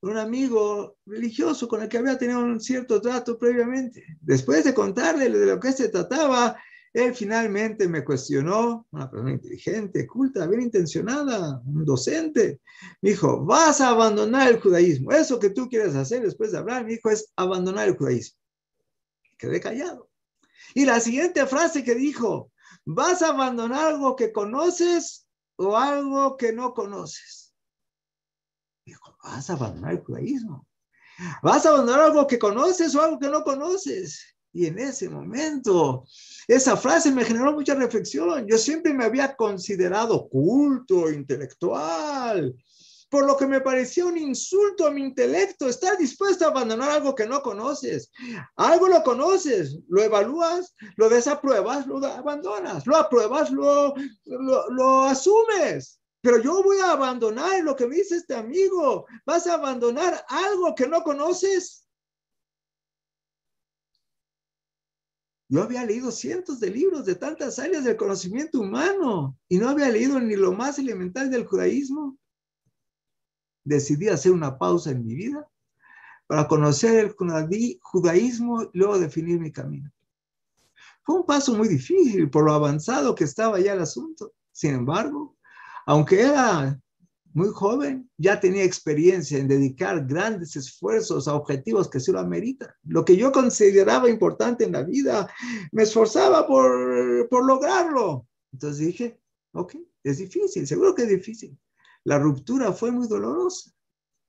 un amigo religioso con el que había tenido un cierto trato previamente. Después de contarle de lo que se trataba, él finalmente me cuestionó, una persona inteligente, culta, bien intencionada, un docente. Me dijo, vas a abandonar el judaísmo. Eso que tú quieres hacer después de hablar, mi hijo, es abandonar el judaísmo. Quedé callado. Y la siguiente frase que dijo, vas a abandonar algo que conoces o algo que no conoces. Dijo, vas a abandonar el judaísmo. Vas a abandonar algo que conoces o algo que no conoces. Y en ese momento, esa frase me generó mucha reflexión. Yo siempre me había considerado culto, intelectual, por lo que me parecía un insulto a mi intelecto estar dispuesto a abandonar algo que no conoces. Algo lo conoces, lo evalúas, lo desapruebas, lo abandonas, lo apruebas, lo, lo, lo asumes. Pero yo voy a abandonar lo que me dice este amigo. ¿Vas a abandonar algo que no conoces? Yo había leído cientos de libros de tantas áreas del conocimiento humano y no había leído ni lo más elemental del judaísmo. Decidí hacer una pausa en mi vida para conocer el judaísmo y luego definir mi camino. Fue un paso muy difícil por lo avanzado que estaba ya el asunto. Sin embargo, aunque era muy joven, ya tenía experiencia en dedicar grandes esfuerzos a objetivos que se lo ameritan. Lo que yo consideraba importante en la vida, me esforzaba por, por lograrlo. Entonces dije, ok, es difícil, seguro que es difícil. La ruptura fue muy dolorosa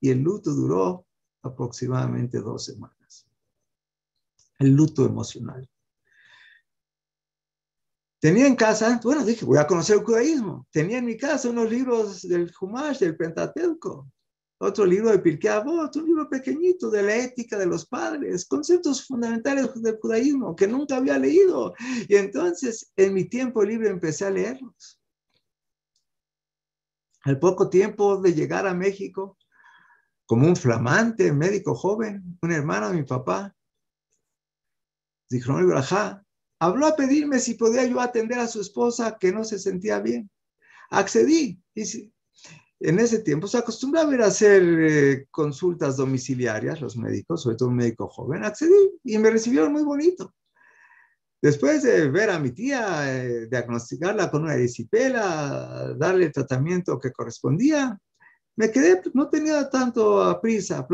y el luto duró aproximadamente dos semanas. El luto emocional. Tenía en casa, bueno, dije, voy a conocer el judaísmo. Tenía en mi casa unos libros del Humash, del Pentateuco, otro libro de Pirkei Avot, un libro pequeñito de la ética de los padres, conceptos fundamentales del judaísmo que nunca había leído. Y entonces, en mi tiempo libre empecé a leerlos. Al poco tiempo de llegar a México, como un flamante médico joven, un hermano de mi papá, dijo, no, habló a pedirme si podía yo atender a su esposa que no se sentía bien. Accedí. Y en ese tiempo se acostumbraba a hacer eh, consultas domiciliarias, los médicos, sobre todo un médico joven. Accedí y me recibieron muy bonito. Después de ver a mi tía, eh, diagnosticarla con una erisipela, darle el tratamiento que correspondía, me quedé, no tenía tanto prisa,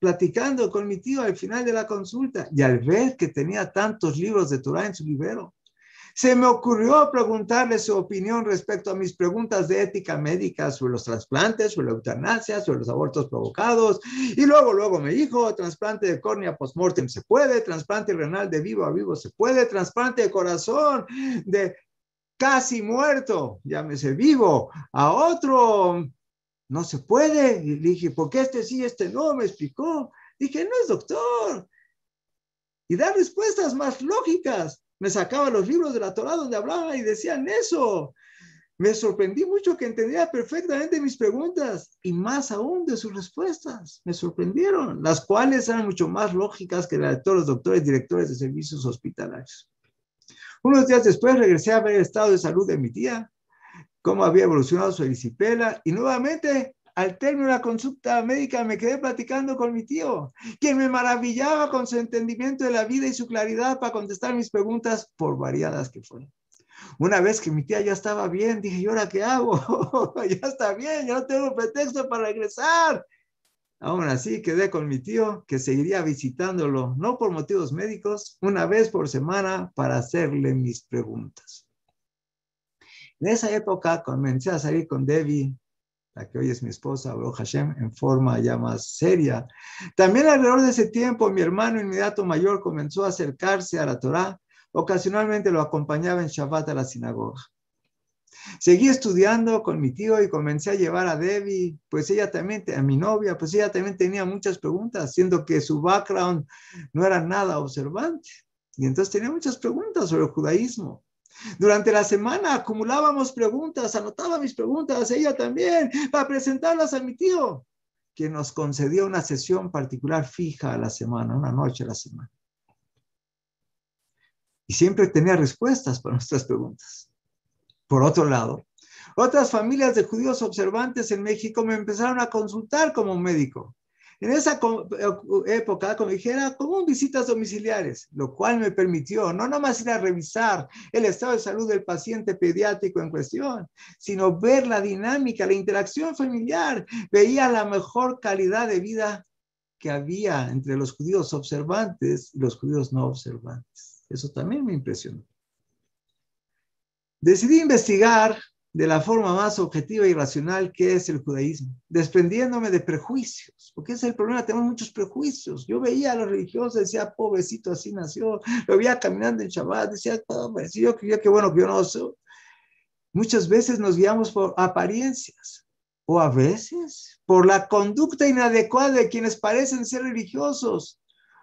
platicando con mi tío al final de la consulta y al ver que tenía tantos libros de Torah en su libro, se me ocurrió preguntarle su opinión respecto a mis preguntas de ética médica sobre los trasplantes, sobre la eutanasia, sobre los abortos provocados. Y luego, luego me dijo, trasplante de córnea postmortem se puede, trasplante renal de vivo a vivo se puede, trasplante de corazón de casi muerto, llámese vivo, a otro no se puede. Y dije, ¿por qué este sí, este no? Me explicó. Dije, no es doctor. Y da respuestas más lógicas. Me sacaba los libros de la Torah donde hablaba y decían eso. Me sorprendí mucho que entendía perfectamente mis preguntas y más aún de sus respuestas. Me sorprendieron, las cuales eran mucho más lógicas que las de todos los doctores directores de servicios hospitalarios. Unos días después regresé a ver el estado de salud de mi tía cómo había evolucionado su erisipela y nuevamente al término de la consulta médica me quedé platicando con mi tío, quien me maravillaba con su entendimiento de la vida y su claridad para contestar mis preguntas por variadas que fueron. Una vez que mi tía ya estaba bien, dije, ¿y ahora qué hago? ya está bien, ya no tengo pretexto para regresar. Aún así, quedé con mi tío que seguiría visitándolo, no por motivos médicos, una vez por semana para hacerle mis preguntas. En esa época comencé a salir con Debbie, la que hoy es mi esposa, Baruch Hashem, en forma ya más seria. También alrededor de ese tiempo, mi hermano inmediato mayor comenzó a acercarse a la Torá. Ocasionalmente lo acompañaba en Shabbat a la sinagoga. Seguí estudiando con mi tío y comencé a llevar a Debbie, pues ella también, a mi novia, pues ella también tenía muchas preguntas, siendo que su background no era nada observante. Y entonces tenía muchas preguntas sobre el judaísmo. Durante la semana acumulábamos preguntas, anotaba mis preguntas, ella también, para presentarlas a mi tío, que nos concedió una sesión particular fija a la semana, una noche a la semana. Y siempre tenía respuestas para nuestras preguntas. Por otro lado, otras familias de judíos observantes en México me empezaron a consultar como médico. En esa época, como dijera, como visitas domiciliares, lo cual me permitió no nomás ir a revisar el estado de salud del paciente pediátrico en cuestión, sino ver la dinámica, la interacción familiar. Veía la mejor calidad de vida que había entre los judíos observantes y los judíos no observantes. Eso también me impresionó. Decidí investigar de la forma más objetiva y racional que es el judaísmo, desprendiéndome de prejuicios, porque ese es el problema, tenemos muchos prejuicios. Yo veía a los religiosos, decía, pobrecito, así nació, lo veía caminando en Shabbat, decía, pobrecito, yo creía que bueno, que yo no soy. Muchas veces nos guiamos por apariencias, o a veces por la conducta inadecuada de quienes parecen ser religiosos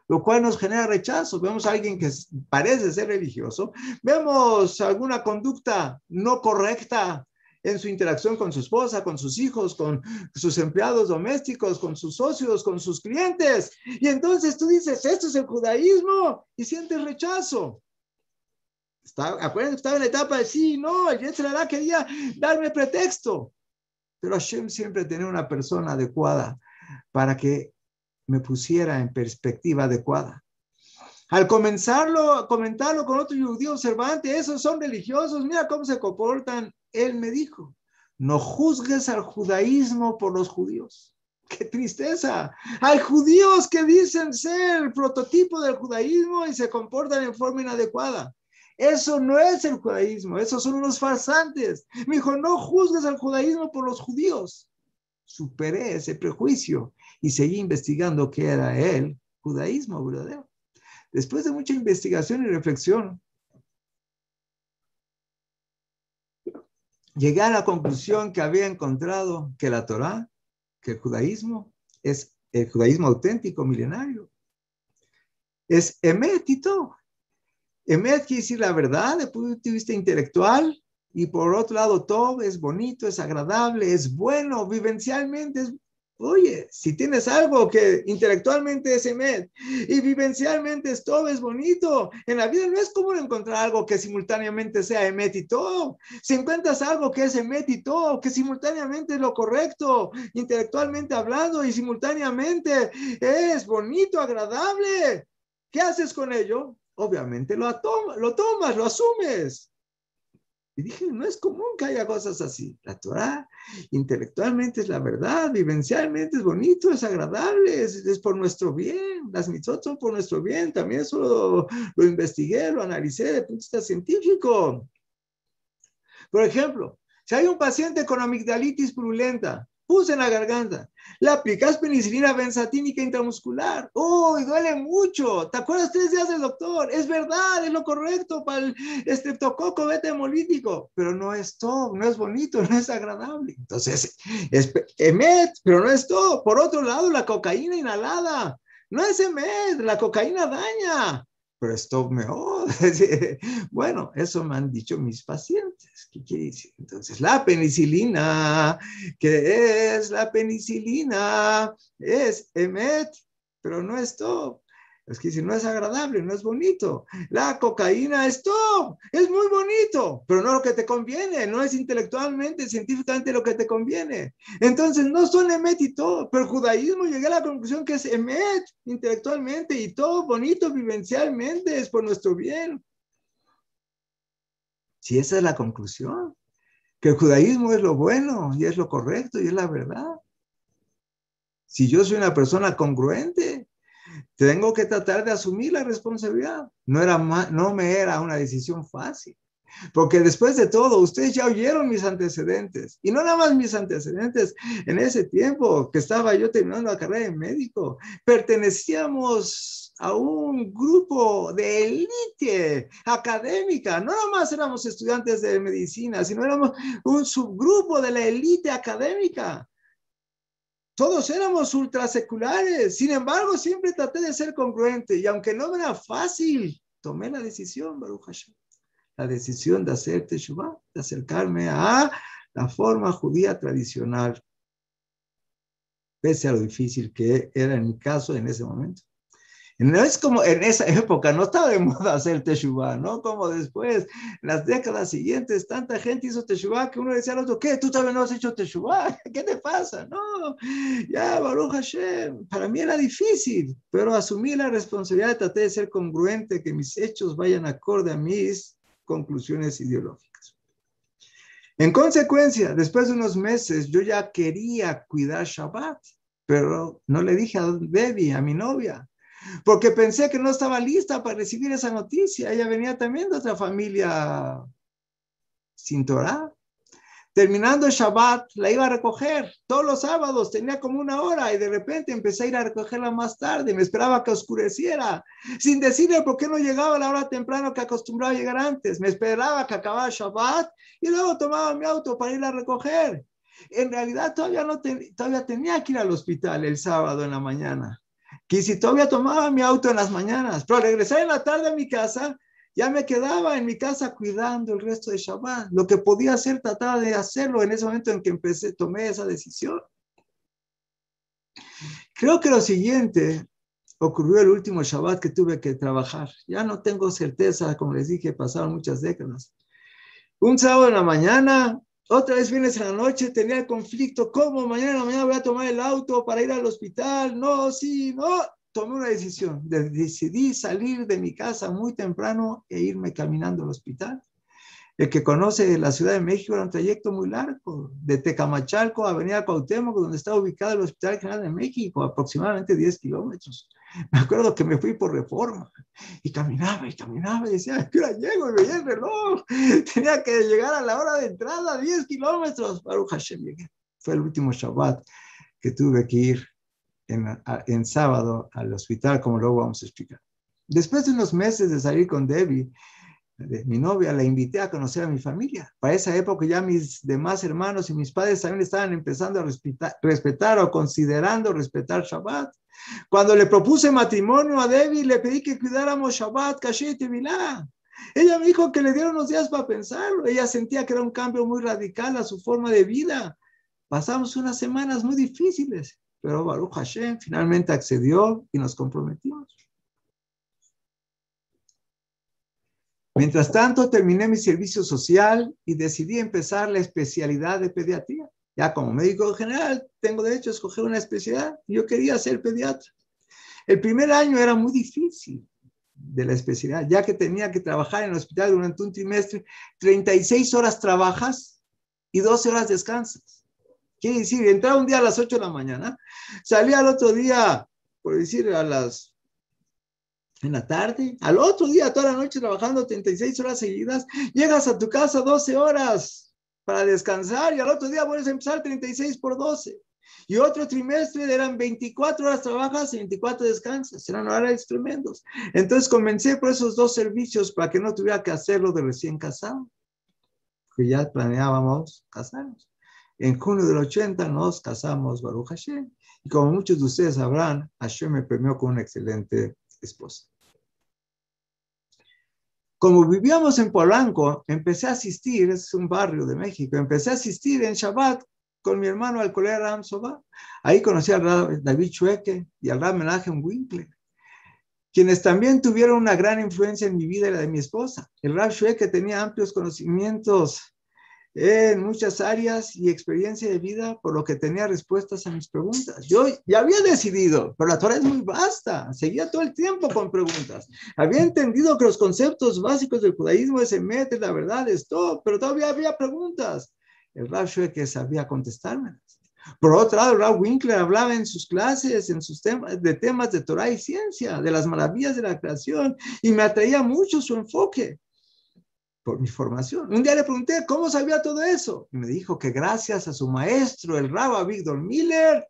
lo cual nos genera rechazo. Vemos a alguien que parece ser religioso, vemos alguna conducta no correcta en su interacción con su esposa, con sus hijos, con sus empleados domésticos, con sus socios, con sus clientes. Y entonces tú dices, esto es el judaísmo y sientes rechazo. Está, acuérdense, estaba en la etapa de sí, no, el Yetzirah quería darme pretexto. Pero Hashem siempre tenía una persona adecuada para que me pusiera en perspectiva adecuada. Al comenzarlo, comentarlo con otro judío observante, esos son religiosos, mira cómo se comportan. Él me dijo, no juzgues al judaísmo por los judíos. ¡Qué tristeza! Hay judíos que dicen ser el prototipo del judaísmo y se comportan en forma inadecuada. Eso no es el judaísmo, esos son unos farsantes. Me dijo, no juzgues al judaísmo por los judíos. Superé ese prejuicio y seguí investigando qué era el judaísmo verdadero. Después de mucha investigación y reflexión, llegué a la conclusión que había encontrado que la Torah, que el judaísmo es el judaísmo auténtico, milenario. Es emet y todo. Emet quiere decir la verdad desde el punto de vista intelectual y por otro lado todo es bonito, es agradable, es bueno, vivencialmente es Oye, si tienes algo que intelectualmente es emet y vivencialmente es todo es bonito, en la vida no es común encontrar algo que simultáneamente sea emet y todo. Si encuentras algo que es emet y todo, que simultáneamente es lo correcto, intelectualmente hablando y simultáneamente es bonito, agradable, ¿qué haces con ello? Obviamente lo, lo tomas, lo asumes. Y dije, no es común que haya cosas así. La Torah intelectualmente es la verdad, vivencialmente es bonito, es agradable, es, por nuestro bien. Las mitzvot son por nuestro bien. También eso lo, lo investigué, lo analicé desde el punto de vista científico. Por ejemplo, si hay un paciente con amigdalitis purulenta puse en la garganta. Le aplicas penicilina benzatínica intramuscular. ¡Uy, duele mucho! ¿Te acuerdas tres días del doctor? Es verdad, es lo correcto para el estreptococo beta hemolítico, pero no es todo, no es bonito, no es agradable. Entonces, es emet, pero no es todo. Por otro lado, la cocaína inhalada. No es emet, la cocaína daña pero esto me bueno, eso me han dicho mis pacientes. ¿Qué quiere decir? Entonces, la penicilina, ¿qué es la penicilina? Es emet, pero no es todo. Es que si no es agradable, no es bonito. La cocaína es todo, es muy bonito, pero no lo que te conviene, no es intelectualmente, científicamente lo que te conviene. Entonces, no son emet y todo, pero el judaísmo llegué a la conclusión que es emet intelectualmente y todo bonito vivencialmente, es por nuestro bien. Si esa es la conclusión, que el judaísmo es lo bueno y es lo correcto y es la verdad. Si yo soy una persona congruente, tengo que tratar de asumir la responsabilidad. No, era no me era una decisión fácil. Porque después de todo, ustedes ya oyeron mis antecedentes. Y no nada más mis antecedentes. En ese tiempo que estaba yo terminando la carrera de médico, pertenecíamos a un grupo de élite académica. No nada más éramos estudiantes de medicina, sino éramos un subgrupo de la élite académica. Todos éramos ultraseculares. Sin embargo, siempre traté de ser congruente. Y aunque no era fácil, tomé la decisión, Baruch Hashem. La decisión de hacer Teshuvah, de acercarme a la forma judía tradicional. Pese a lo difícil que era en mi caso en ese momento. No es como en esa época, no estaba de moda hacer Teshuvah, ¿no? Como después, en las décadas siguientes, tanta gente hizo Teshuvah que uno decía al otro, ¿qué? ¿Tú también no has hecho Teshuvah? ¿Qué te pasa? No, ya, Baruch Hashem, para mí era difícil, pero asumí la responsabilidad, traté de ser congruente, que mis hechos vayan acorde a mis conclusiones ideológicas. En consecuencia, después de unos meses, yo ya quería cuidar Shabbat, pero no le dije a Debbie, a mi novia, porque pensé que no estaba lista para recibir esa noticia. Ella venía también de otra familia sin Torah. Terminando el Shabbat, la iba a recoger todos los sábados, tenía como una hora y de repente empecé a ir a recogerla más tarde, me esperaba que oscureciera, sin decirle por qué no llegaba a la hora temprano que acostumbraba a llegar antes, me esperaba que acabara el Shabbat y luego tomaba mi auto para ir a recoger. En realidad todavía, no todavía tenía que ir al hospital el sábado en la mañana que si todavía tomaba mi auto en las mañanas, pero regresar en la tarde a mi casa, ya me quedaba en mi casa cuidando el resto de Shabbat. Lo que podía hacer, trataba de hacerlo en ese momento en que empecé, tomé esa decisión. Creo que lo siguiente ocurrió el último Shabbat que tuve que trabajar. Ya no tengo certeza, como les dije, pasaron muchas décadas. Un sábado en la mañana, otra vez vienes en la noche, tenía el conflicto, ¿cómo? Mañana en la mañana voy a tomar el auto para ir al hospital. No, sí, no. Tomé una decisión. Decidí salir de mi casa muy temprano e irme caminando al hospital. El que conoce la Ciudad de México era un trayecto muy largo, de Tecamachalco a Avenida Cuauhtémoc, donde está ubicado el Hospital General de México, aproximadamente 10 kilómetros. Me acuerdo que me fui por reforma y caminaba y caminaba y decía, ¿qué hora llego? Y veía el reloj. Tenía que llegar a la hora de entrada, 10 kilómetros. Baruch Hashem llegué. Fue el último Shabbat que tuve que ir en, en sábado al hospital, como luego vamos a explicar. Después de unos meses de salir con Debbie, mi novia, la invité a conocer a mi familia. Para esa época ya mis demás hermanos y mis padres también estaban empezando a respetar, respetar o considerando respetar Shabbat. Cuando le propuse matrimonio a Debbie, le pedí que cuidáramos Shabbat, Kashet y Milá. Ella me dijo que le dieron unos días para pensarlo. Ella sentía que era un cambio muy radical a su forma de vida. Pasamos unas semanas muy difíciles, pero Baruch Hashem finalmente accedió y nos comprometimos. Mientras tanto, terminé mi servicio social y decidí empezar la especialidad de pediatría. Ya como médico general, tengo derecho a escoger una especialidad. Yo quería ser pediatra. El primer año era muy difícil de la especialidad, ya que tenía que trabajar en el hospital durante un trimestre. 36 horas trabajas y 12 horas descansas. Quiere decir, entraba un día a las 8 de la mañana, salía al otro día, por decir, a las en la tarde, al otro día, toda la noche trabajando 36 horas seguidas, llegas a tu casa 12 horas para descansar y al otro día vuelves a empezar 36 por 12. Y otro trimestre eran 24 horas trabajas y 24 descansas, eran horarios tremendos. Entonces comencé por esos dos servicios para que no tuviera que hacerlo de recién casado, que ya planeábamos casarnos. En junio del 80 nos casamos, Baruch Hashem. Y como muchos de ustedes sabrán, Hashem me premió con una excelente esposa. Como vivíamos en Polanco, empecé a asistir, es un barrio de México, empecé a asistir en Shabbat con mi hermano al colega Ram Soba. Ahí conocí al David Chueque y al Ram Menachem Winkler, quienes también tuvieron una gran influencia en mi vida y la de mi esposa. El Rab Chueque tenía amplios conocimientos en muchas áreas y experiencia de vida, por lo que tenía respuestas a mis preguntas. Yo ya había decidido, pero la Torah es muy vasta, seguía todo el tiempo con preguntas. Había entendido que los conceptos básicos del judaísmo se mete la verdad, es todo, pero todavía había preguntas. El Rav que sabía contestarme. Por otro lado, el Rav Winkler hablaba en sus clases en sus temas, de temas de Torah y ciencia, de las maravillas de la creación, y me atraía mucho su enfoque por mi formación. Un día le pregunté cómo sabía todo eso. Y me dijo que gracias a su maestro, el Rabba Víctor Miller,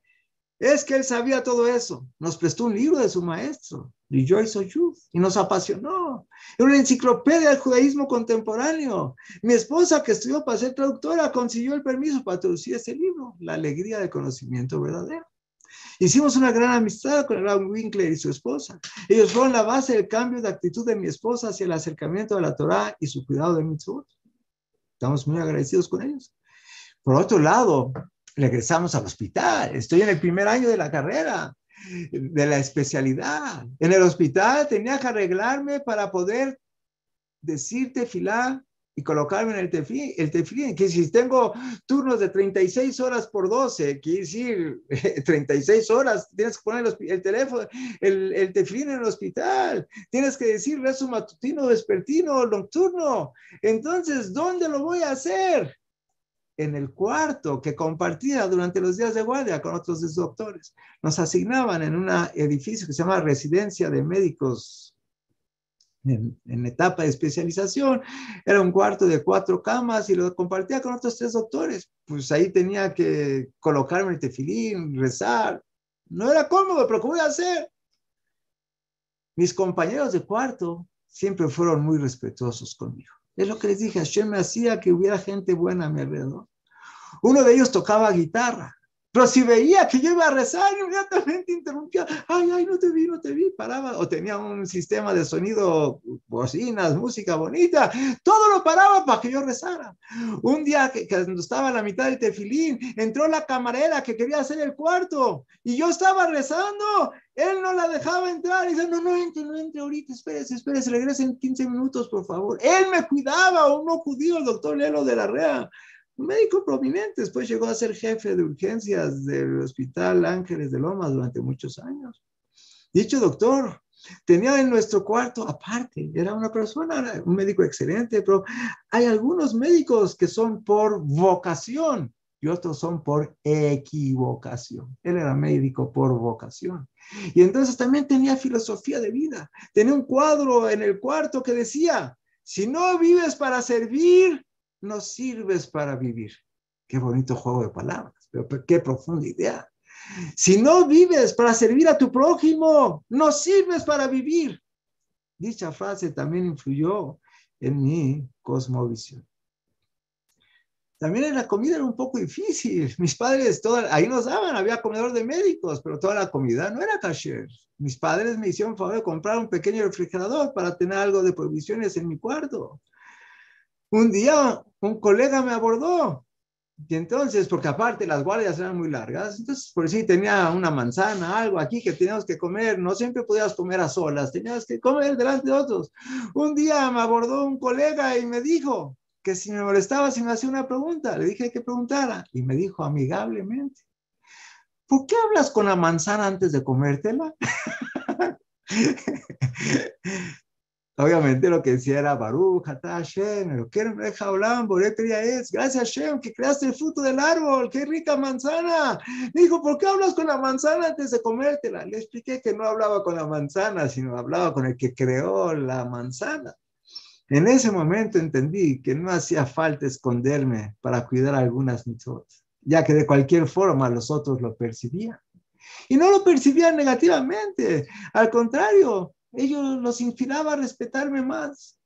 es que él sabía todo eso. Nos prestó un libro de su maestro, Rejoice of Youth, y nos apasionó. Era una enciclopedia del judaísmo contemporáneo. Mi esposa, que estudió para ser traductora, consiguió el permiso para traducir ese libro, La alegría del conocimiento verdadero. Hicimos una gran amistad con el Winkler y su esposa. Ellos fueron la base del cambio de actitud de mi esposa hacia el acercamiento a la Torah y su cuidado de mitzvot. Estamos muy agradecidos con ellos. Por otro lado, regresamos al hospital. Estoy en el primer año de la carrera. de la especialidad. En el hospital tenía que arreglarme para poder decirte filá y colocarme en el tefilín, el tefilín, que si tengo turnos de 36 horas por 12, quiere decir 36 horas, tienes que poner el, teléfono, el, el, en el hospital, tienes que decir rezo matutino, vespertino, nocturno. Entonces, ¿dónde lo voy a hacer? En el cuarto que compartía durante los días de guardia con otros doctores. Nos asignaban en un edificio que se llama Residencia de Médicos en, etapa de especialización, era un cuarto de cuatro camas y lo compartía con otros tres doctores. Pues ahí tenía que colocarme el tefilín, rezar. No era cómodo, pero ¿cómo voy a hacer? Mis compañeros de cuarto siempre fueron muy respetuosos conmigo. Es lo que les dije, Hashem me hacía que hubiera gente buena a mi alrededor. Uno de ellos tocaba guitarra pero si veía que yo iba a rezar, inmediatamente interrumpía. Ay, ay, no te vi, no te vi. Paraba. O tenía un sistema de sonido, bocinas, música bonita. Todo lo paraba para que yo rezara. Un día que, cuando estaba a la mitad del tefilín, entró la camarera que quería hacer el cuarto. Y yo estaba rezando. Él no la dejaba entrar. Y dice, no, no entre, no entre ahorita. Espérese, espérese. Regrese en 15 minutos, por favor. Él me cuidaba. Uno judío, el doctor Lelo de la Rea un médico prominente, después llegó a ser jefe de urgencias del Hospital Ángeles de Lomas durante muchos años. Dicho doctor, tenía en nuestro cuarto, aparte, era una persona, un médico excelente, pero hay algunos médicos que son por vocación y otros son por equivocación. Él era médico por vocación. Y entonces también tenía filosofía de vida. Tenía un cuadro en el cuarto que decía, si no vives para servir, no sirves para vivir. Qué bonito juego de palabras, pero qué profunda idea. Si no vives para servir a tu prójimo, no sirves para vivir. Dicha frase también influyó en mi cosmovisión. También en la comida era un poco difícil. Mis padres, toda, ahí nos daban, había comedor de médicos, pero toda la comida no era kasher. Mis padres me hicieron favor de comprar un pequeño refrigerador para tener algo de provisiones en mi cuarto. Un día un colega me abordó y entonces, porque aparte las guardias eran muy largas, entonces por si tenía una manzana, algo aquí que teníamos que comer, no siempre podías comer a solas, tenías que comer delante de otros. Un día me abordó un colega y me dijo que si me molestaba si me hacía una pregunta, le dije que preguntara y me dijo amigablemente, ¿por qué hablas con la manzana antes de comértela? Obviamente lo que decía era Baruch, Ata Hashem, lo que me deja hablar, es, gracias Hashem que creaste el fruto del árbol, qué rica manzana. Me dijo, ¿por qué hablas con la manzana antes de comértela? Le expliqué que no hablaba con la manzana, sino hablaba con el que creó la manzana. En ese momento entendí que no hacía falta esconderme para cuidar algunas mitzvot, ya que de cualquier forma los otros lo percibían. Y no lo percibían negativamente, al contrario, ellos los inspiraba a respetarme más.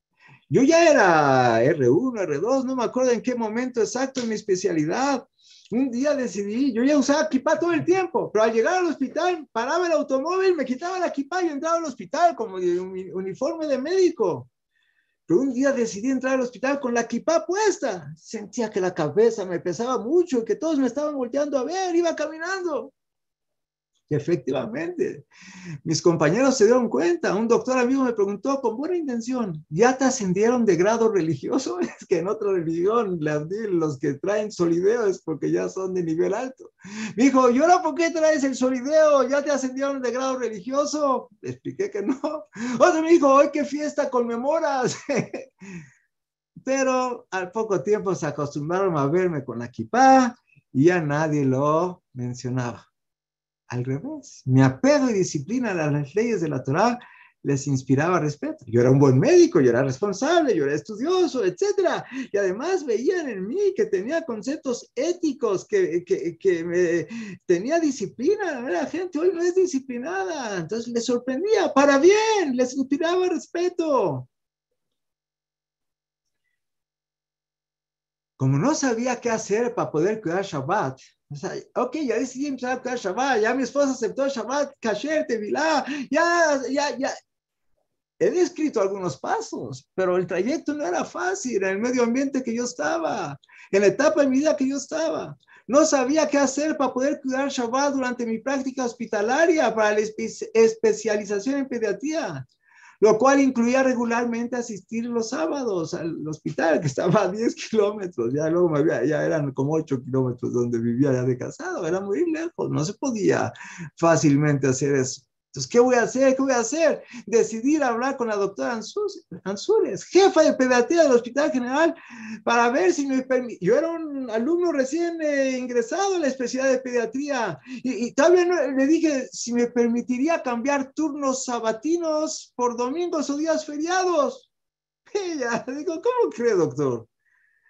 Yo ya era R1, R2, no me acuerdo en qué momento exacto en mi especialidad. Un día decidí, yo ya usaba equipa todo el tiempo, pero al llegar al hospital, paraba el automóvil, me quitaba la equipa y entraba al hospital como un uniforme de médico. Pero un día decidí entrar al hospital con la equipa puesta. Sentía que la cabeza me pesaba mucho, que todos me estaban volteando a ver, iba caminando. Y efectivamente, mis compañeros se dieron cuenta. Un doctor amigo me preguntó con buena intención, ¿ya te ascendieron de grado religioso? Es que en otra religión, los que traen solideo es porque ya son de nivel alto. Me dijo, ¿y ahora por qué traes el solideo? ¿Ya te ascendieron de grado religioso? Le expliqué que no. Otro me dijo, hoy qué fiesta conmemoras. Pero al poco tiempo se acostumbraron a verme con la kipá y ya nadie lo mencionaba. Al revés, mi apego y disciplina a las leyes de la Torah les inspiraba respeto. Yo era un buen médico, yo era responsable, yo era estudioso, etc. Y además veían en mí que tenía conceptos éticos, que, que, me, tenía disciplina. La gente hoy no es disciplinada. Entonces les sorprendía, para bien, les inspiraba respeto. Como no sabía qué hacer para poder cuidar Shabbat, o sea, ok, ya decidí empezar a cuidar Shabbat, ya mi esposa aceptó Shabbat, Kasher, Tevilá, ya, ya, ya. he descrito algunos pasos, pero el trayecto no era fácil en el medio ambiente que yo estaba, en la etapa de mi vida que yo estaba. No sabía qué hacer para poder cuidar Shabbat durante mi práctica hospitalaria para la especialización en pediatría, lo cual incluía regularmente asistir los sábados al hospital, que estaba a 10 kilómetros, ya luego me había, ya eran como 8 kilómetros donde vivía ya de casado, era muy lejos, no se podía fácilmente hacer eso. Entonces, ¿qué voy a hacer? ¿Qué voy a hacer? Decidir hablar con la doctora Ansures, jefa de pediatría del Hospital General, para ver si me permite. Yo era un alumno recién eh, ingresado en la especialidad de pediatría y, y todavía le dije si me permitiría cambiar turnos sabatinos por domingos o días feriados. Ella, digo, ¿cómo cree, doctor?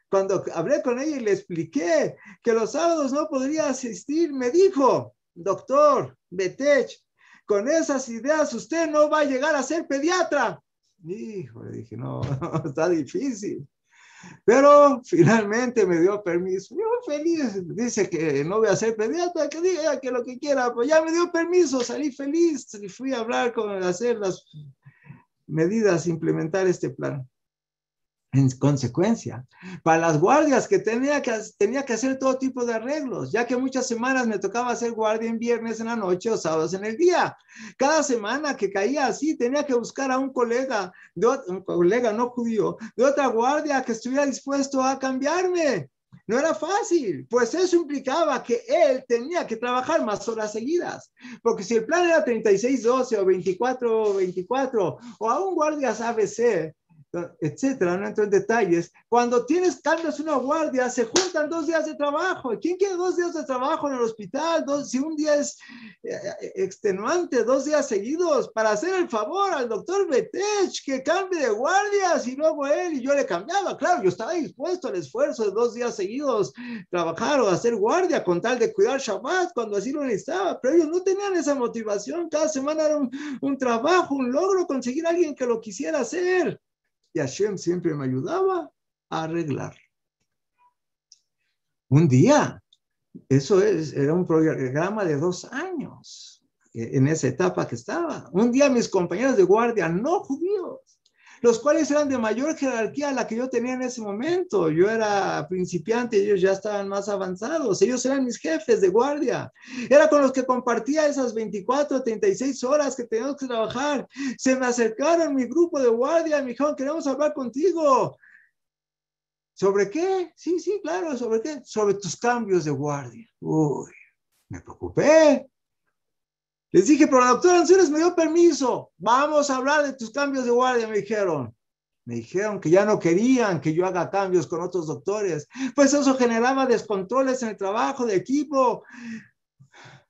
Cuando hablé con ella y le expliqué que los sábados no podría asistir, me dijo, doctor Betech, con esas ideas usted no va a llegar a ser pediatra. Hijo, dije, no, está difícil. Pero finalmente me dio permiso. Yo feliz, dice que no voy a ser pediatra, que diga que lo que quiera, pues ya me dio permiso, salí feliz y fui a hablar con hacer las medidas, implementar este plan en consecuencia. Para las guardias que tenía que tenía que hacer todo tipo de arreglos, ya que muchas semanas me tocaba hacer guardia en viernes en la noche o sábados en el día. Cada semana que caía así tenía que buscar a un colega, de un colega no judío, de otra guardia que estuviera dispuesto a cambiarme. No era fácil, pues eso implicaba que él tenía que trabajar más horas seguidas, porque si el plan era 36-12 o 24-24 o a un guardias ABC, etcétera, no entro en detalles. Cuando tienes, cambias una guardia, se juntan dos días de trabajo. ¿Quién quiere dos días de trabajo en el hospital? Dos, si un día es eh, extenuante, dos días seguidos, para hacer el favor al doctor Betech que cambie de guardias y luego él y yo le cambiaba. Claro, yo estaba dispuesto al esfuerzo de dos días seguidos, trabajar o hacer guardia con tal de cuidar Shabbat cuando así lo necesitaba, pero ellos no tenían esa motivación. Cada semana era un, un trabajo, un logro, conseguir a alguien que lo quisiera hacer y Hashem siempre me ayudaba a arreglar. Un día, eso es, era un programa de dos años e, en esa etapa que estaba. Un día mis compañeros de guardia no judíos los cuales eran de mayor jerarquía a la que yo tenía en ese momento. Yo era principiante, ellos ya estaban más avanzados, ellos eran mis jefes de guardia. Era con los que compartía esas 24, 36 horas que teníamos que trabajar. Se me acercaron mi grupo de guardia, me dijeron, queremos hablar contigo. ¿Sobre qué? Sí, sí, claro, ¿sobre qué? Sobre tus cambios de guardia. Uy, me preocupé. Les dije, pero la doctora Anceres me dio permiso. Vamos a hablar de tus cambios de guardia, me dijeron. Me dijeron que ya no querían que yo haga cambios con otros doctores. Pues eso generaba descontroles en el trabajo de equipo.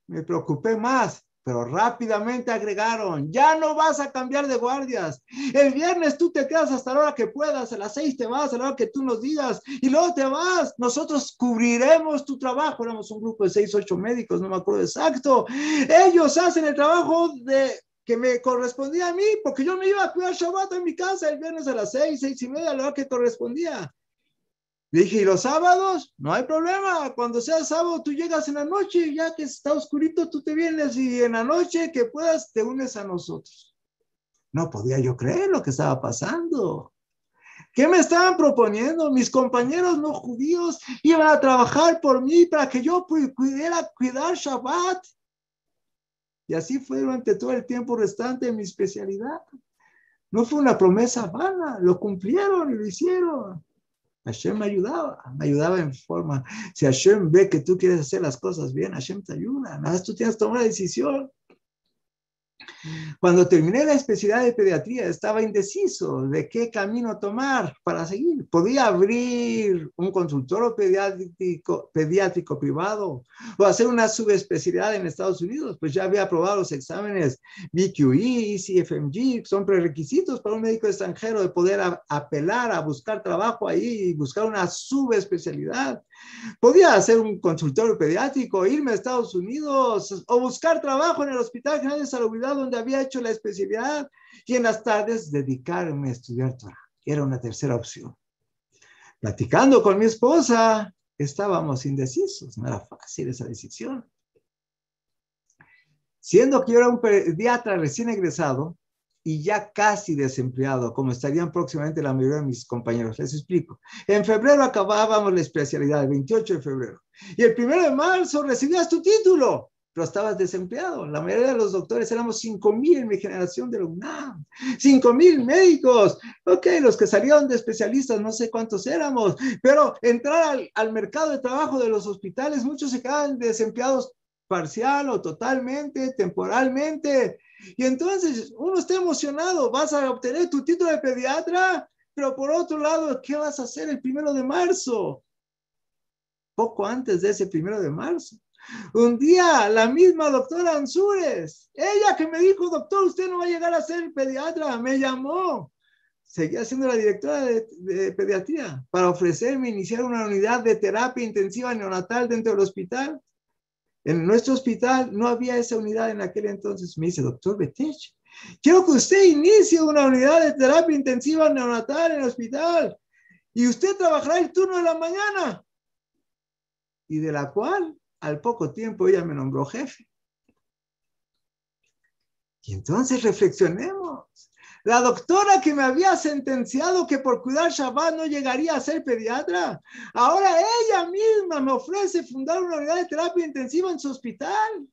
Me preocupé más pero rápidamente agregaron, ya no vas a cambiar de guardias. El viernes tú te quedas hasta la hora que puedas, a las seis te vas, a la hora que tú nos digas, y luego te vas. Nosotros cubriremos tu trabajo. Éramos un grupo de seis, ocho médicos, no me acuerdo exacto. Ellos hacen el trabajo de que me correspondía a mí, porque yo me iba a cuidar Shabbat en mi casa el viernes a las seis, seis y media, a la hora que correspondía. Dije, ¿y los sábados? No hay problema. Cuando sea sábado, tú llegas en la noche, ya que está oscurito, tú te vienes y en la noche que puedas, te unes a nosotros. No podía yo creer lo que estaba pasando. ¿Qué me estaban proponiendo? Mis compañeros no judíos iban a trabajar por mí para que yo pudiera cuidar Shabbat. Y así fue durante todo el tiempo restante de mi especialidad. No fue una promesa vana, lo cumplieron y lo hicieron. Hashem me ayudaba, me ayudaba en forma. Si Hashem ve que tú quieres hacer las cosas bien, Hashem te ayuda. Nada más tú tienes que tomar una decisión. Cuando terminé la especialidad de pediatría, estaba indeciso de qué camino tomar para seguir. Podía abrir un consultorio pediátrico, privado o hacer una subespecialidad en Estados Unidos, pues ya había aprobado los exámenes BQE, CFMG, son prerequisitos para un médico extranjero de poder apelar a buscar trabajo ahí y buscar una subespecialidad. Podía hacer un consultorio pediátrico, irme a Estados Unidos o buscar trabajo en el Hospital General de Salubridad donde había hecho la especialidad y en las tardes dedicarme a estudiar Torah. Era una tercera opción. Platicando con mi esposa, estábamos indecisos, no era fácil esa decisión. Siendo que yo era un pediatra recién egresado y ya casi desempleado, como estarían próximamente la mayoría de mis compañeros. Les explico. En febrero acabábamos la especialidad, el 28 de febrero. Y el 1 de marzo recibías tu título, pero estabas desempleado. La mayoría de los doctores éramos 5 mil en mi generación de la UNAM. 5 mil médicos. Ok, los que salieron de especialistas, no sé cuántos éramos, pero entrar al, al mercado de trabajo de los hospitales, muchos se quedaban desempleados parcial o totalmente, temporalmente. Y entonces uno está emocionado, vas a obtener tu título de pediatra, pero por otro lado, ¿qué vas a hacer el primero de marzo? Poco antes de ese primero de marzo. Un día, la misma doctora Ansúrez, ella que me dijo, doctor, usted no va a llegar a ser pediatra, me llamó. Seguía siendo la directora de, de pediatría para ofrecerme iniciar una unidad de terapia intensiva neonatal dentro del hospital. En nuestro hospital no había esa unidad en aquel entonces. Me dice, doctor Betech, quiero que usted inicie una unidad de terapia intensiva neonatal en el hospital y usted trabajará el turno de la mañana. Y de la cual al poco tiempo ella me nombró jefe. Y entonces reflexionemos. La doctora que me había sentenciado que por cuidar Shabbat no llegaría a ser pediatra, ahora ella misma me ofrece fundar una unidad de terapia intensiva en su hospital.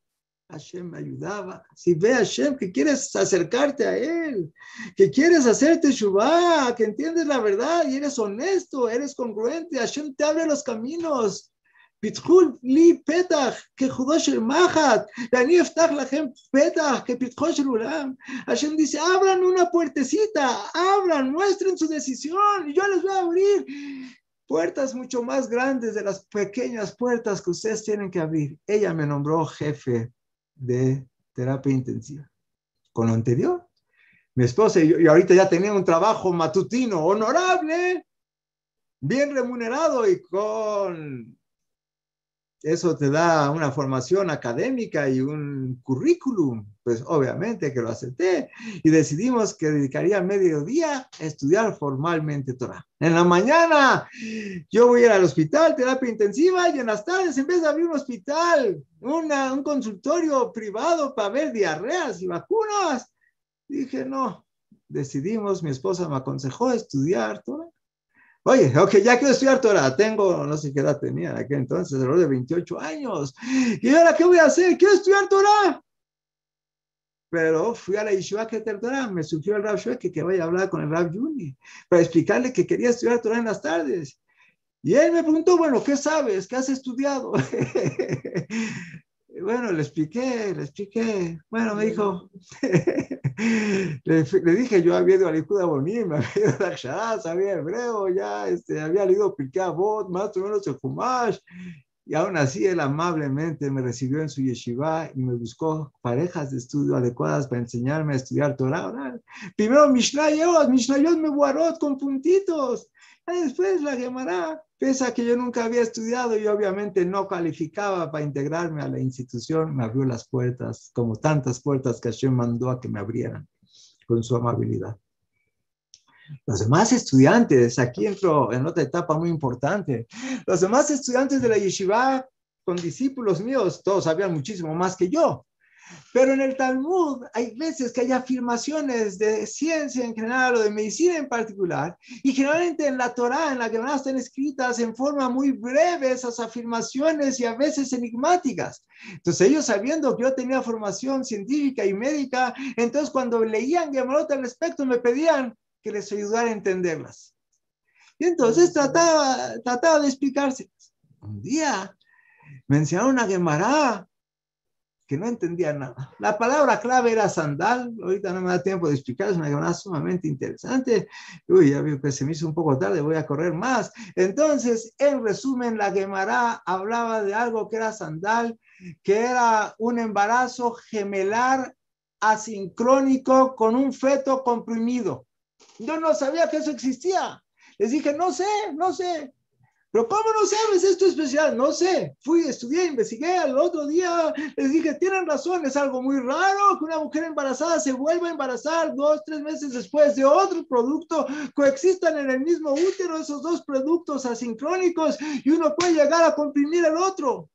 Hashem me ayudaba. Si ve a Hashem que quieres acercarte a Él, que quieres hacerte Shabbat, que entiendes la verdad y eres honesto, eres congruente, Hashem te abre los caminos. פיתחו לי פתח כחודו של מחט, ואני אפתח לכם פתח כפתחו של עולם. Hashem dice, abran una puertecita, abran, muestren su decisión, y yo les voy a abrir puertas mucho más grandes de las pequeñas puertas que ustedes tienen que abrir. Ella me nombró jefe de terapia intensiva. Con lo anterior, mi esposa y yo, y ahorita ya tenía un trabajo matutino honorable, bien remunerado y con eso te da una formación académica y un currículum, pues obviamente que lo acepté y decidimos que dedicaría mediodía a estudiar formalmente Torah. En la mañana yo voy a ir al hospital, terapia intensiva, y en las tardes en vez de abrir un hospital, una, un consultorio privado para ver diarreas y vacunas, dije no, decidimos, mi esposa me aconsejó estudiar Torah. Oye, ok, ya quiero estudiar Torah. Tengo, no sé qué edad tenía en aquel entonces, alrededor de 28 años. ¿Y ahora qué voy a hacer? Quiero estudiar Torah. Pero fui a la Yeshiva que Torah, me sugirió el Rab Shueke que vaya a hablar con el Rab Yuni para explicarle que quería estudiar Torah en las tardes. Y él me preguntó, bueno, ¿qué sabes? ¿Qué has estudiado? bueno, le expliqué, le expliqué. Bueno, me dijo, le, le, dije, yo había ido a la Ikuda Bonim, me había ido a Akshara, sabía hebreo, ya este, había leído Pirkei Avot, más o menos el Fumash. Y aún así, él amablemente me recibió en su yeshiva y me buscó parejas de estudio adecuadas para enseñarme a estudiar Torah. Primero Mishnayot, Mishnayot me guarot con puntitos. Y después la Gemara, pese a que yo nunca había estudiado y obviamente no calificaba para integrarme a la institución, me abrió las puertas, como tantas puertas que Hashem mandó a que me abrieran con su amabilidad. Los demás estudiantes, aquí entro en otra etapa muy importante, los demás estudiantes de la yeshiva con discípulos míos, todos sabían muchísimo más que yo. Pero en el Talmud hay veces que hay afirmaciones de ciencia en general o de medicina en particular, y generalmente en la Torah, en la que están escritas en forma muy breve esas afirmaciones y a veces enigmáticas. Entonces ellos sabiendo que yo tenía formación científica y médica, entonces cuando leían Gemarot al respecto me pedían que les ayudara a entenderlas. Y entonces trataba, trataba de explicarse. Un día mencionaron a Gemara que no entendía nada. La palabra clave era sandal, ahorita no me da tiempo de explicar, es una Gemara sumamente interesante. Uy, ya veo que se me hizo un poco tarde, voy a correr más. Entonces, en resumen, la Gemara hablaba de algo que era sandal, que era un embarazo gemelar asincrónico con un feto comprimido. Yo no sabía que eso existía. Les dije, no sé, no sé. Pero ¿cómo no sabes esto especial? No sé. Fui, estudié, investigué. Al otro día les dije, tienen razón, es algo muy raro que una mujer embarazada se vuelva a embarazar dos, tres meses después de otro producto, coexistan en el mismo útero esos dos productos asincrónicos y uno puede llegar a comprimir el otro.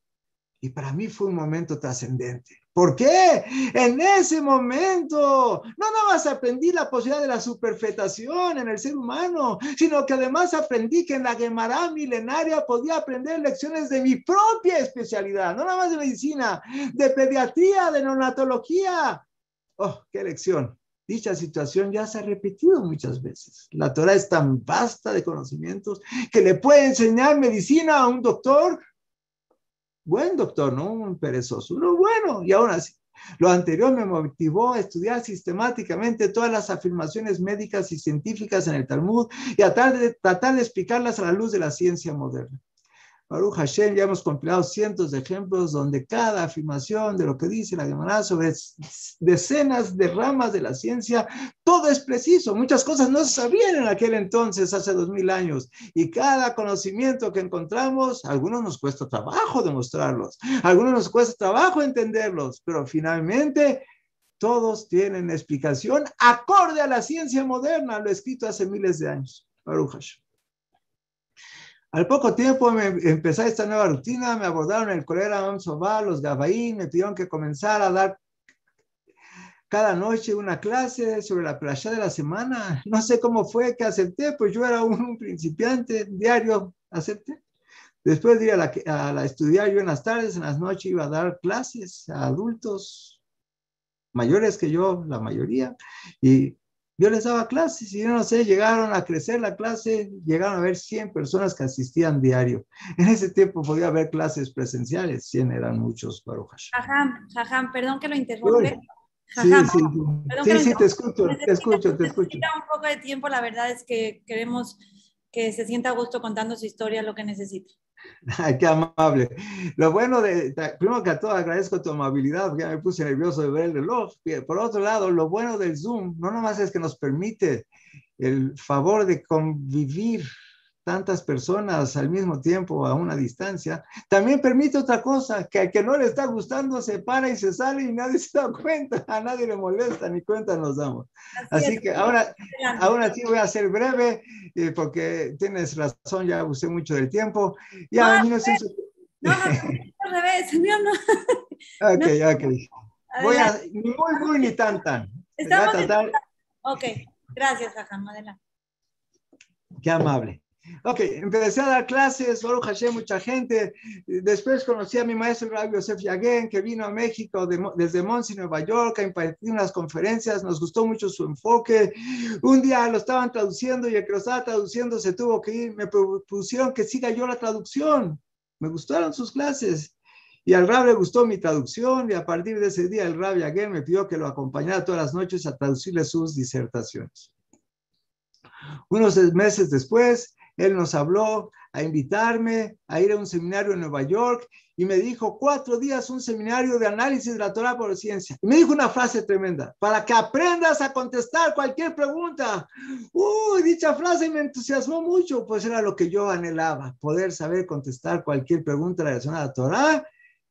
Y para mí fue un momento trascendente. ¿Por qué? En ese momento no nada más aprendí la posibilidad de la superfetación en el ser humano, sino que además aprendí que en la Gemara milenaria podía aprender lecciones de mi propia especialidad, no nada más de medicina, de pediatría, de neonatología. Oh, qué lección. Dicha situación ya se ha repetido muchas veces. La Torah es tan vasta de conocimientos que le puede enseñar medicina a un doctor, buen doctor, no un perezoso, uno bueno, y aún así. Lo anterior me motivó a estudiar sistemáticamente todas las afirmaciones médicas y científicas en el Talmud y a tratar de, tratar de explicarlas a la luz de la ciencia moderna. Baruch Hashem, ya hemos compilado cientos de ejemplos donde cada afirmación de lo que dice la Gemara sobre decenas de ramas de la ciencia, todo es preciso. Muchas cosas no se sabían en aquel entonces, hace dos mil años. Y cada conocimiento que encontramos, algunos nos cuesta trabajo demostrarlos, algunos nos cuesta trabajo entenderlos, pero finalmente todos tienen explicación acorde a la ciencia moderna, lo escrito hace miles de años. Baruch Hashem. Al poco tiempo me empecé esta nueva rutina, me abordaron el colera Amsobá, los Gabaín, me pidieron que comenzara a dar cada noche una clase sobre la playa de la semana. No sé cómo fue que acepté, pues yo era un, principiante, diario acepté. Después de ir a estudiar yo en las tardes, en las noches iba a dar clases a adultos mayores que yo, la mayoría, y yo les daba clases y yo no sé, llegaron a crecer la clase, llegaron a ver 100 personas que asistían diario. En ese tiempo podía haber clases presenciales, 100 eran muchos, Baruch Jajam, Jajam, perdón que lo interrumpe. sí, sí, sí, sí te escucho, te escucho, te escucho. un poco de tiempo, la verdad es que queremos que se sienta a gusto contando su historia, lo que necesite. Qué amable. Lo bueno de, primero que todo agradezco tu amabilidad, porque ya me puse nervioso de ver el reloj. Por otro lado, lo bueno del Zoom no nomás es que nos permite el favor de convivir tantas personas al mismo tiempo a una distancia, también permite otra cosa, que al que no le está gustando se para y se sale y nadie se da cuenta, a nadie le molesta, ni cuenta nos damos. Así, que ahora, ahora sí voy a ser breve, eh, porque tienes razón, ya usé mucho del tiempo. Ya, no, no, no, al revés, no, no. Ok, ok. Voy a, ni muy, muy, ni tan, tan. Estamos tratar... Ok, gracias, Jajam, adelante. Qué amable. Ok, empecé a dar clases, Baruch Hashem, mucha gente. Después conocí a mi maestro Rabbi Yosef Yaguen, que vino a México desde Monsi, Nueva York, a impartir unas conferencias. Nos gustó mucho su enfoque. Un día lo estaban traduciendo y el que lo estaba traduciendo se tuvo que ir. Me propusieron que siga yo la traducción. Me gustaron sus clases. Y al Rab le gustó mi traducción y a partir de ese día el Rab Yaguen me pidió que lo acompañara todas las noches a traducirle sus disertaciones. Unos meses después, él nos habló a invitarme a ir a un seminario en Nueva York y me dijo cuatro días un seminario de análisis de la Torah por ciencia. Y me dijo una frase tremenda, para que aprendas a contestar cualquier pregunta. Uy, dicha frase me entusiasmó mucho, pues era lo que yo anhelaba, poder saber contestar cualquier pregunta relacionada a la Torah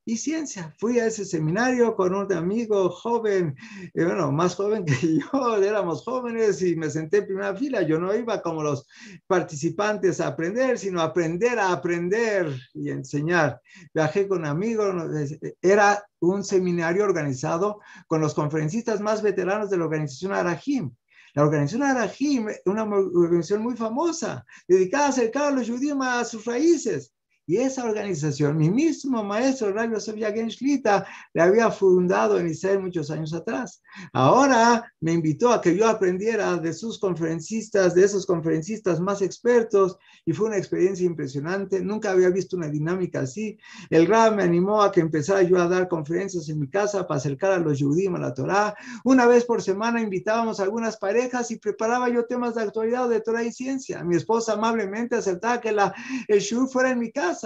y ciencia. Fui a ese seminario con un amigo joven, eh, bueno, más joven que yo, éramos jóvenes y me senté en primera fila. Yo no iba como los participantes a aprender, sino a aprender a aprender y enseñar. Viajé con amigos, era un seminario organizado con los conferencistas más veteranos de la organización Arahim. La organización Arahim, una organización muy famosa, dedicada a acercar a los judíos a sus raíces. Y esa organización, mi mismo maestro Rabbi Sofía Shlita, le había fundado en Israel muchos años atrás. Ahora me invitó a que yo aprendiera de sus conferencistas, de esos conferencistas más expertos, y fue una experiencia impresionante. Nunca había visto una dinámica así. El Rab me animó a que empezara yo a dar conferencias en mi casa para acercar a los judíos a la Torah. Una vez por semana invitábamos a algunas parejas y preparaba yo temas de actualidad de Torah y ciencia. Mi esposa amablemente aceptaba que la, el shur fuera en mi casa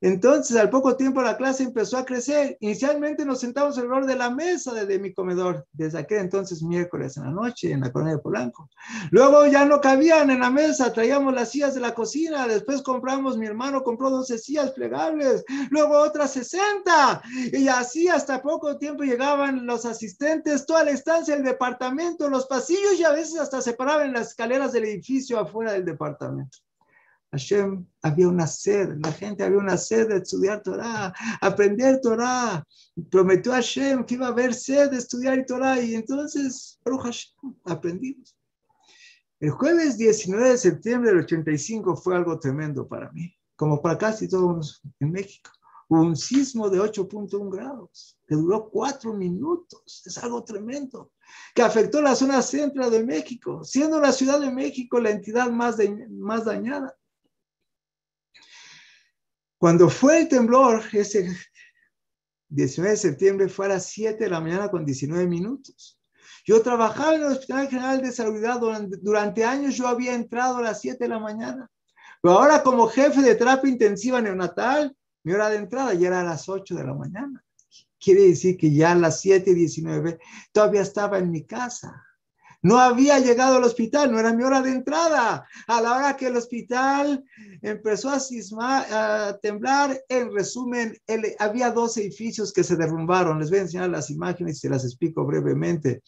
entonces, al poco tiempo la clase empezó a crecer. Inicialmente nos sentamos alrededor de la mesa de, mi comedor, desde aquel entonces miércoles en la noche en la colonia de Polanco. Luego ya no cabían en la mesa, traíamos las sillas de la cocina, después compramos, mi hermano compró 12 sillas plegables, luego otras 60, y así hasta poco tiempo llegaban los asistentes, toda la estancia, el departamento, los pasillos y a veces hasta se paraban en las escaleras del edificio afuera del departamento. Hashem había una sed, la gente había una sed de estudiar Torah, aprender Torah. Prometió a Hashem que iba a haber sed de estudiar Torah y entonces, Baruch Hashem, aprendimos. El jueves 19 de septiembre del 85 fue algo tremendo para mí, como para casi todos en México. Hubo un sismo de 8.1 grados que duró cuatro minutos. Es algo tremendo que afectó la zona central de México, siendo la Ciudad de México la entidad más, más dañada. Cuando fue el temblor, ese 19 de septiembre fue a las 7 de la mañana con 19 minutos. Yo trabajaba en el Hospital General de Salud durante, durante años, yo había entrado a las 7 de la mañana. Pero ahora como jefe de terapia intensiva neonatal, mi hora de entrada ya era a las 8 de la mañana. Quiere decir que ya a las 7 y 19 todavía estaba en mi casa. No había llegado al hospital, no era mi hora de entrada. A la hora que el hospital empezó a, a temblar, en resumen, había dos edificios que se derrumbaron. Les voy a enseñar las imágenes y se las explico brevemente.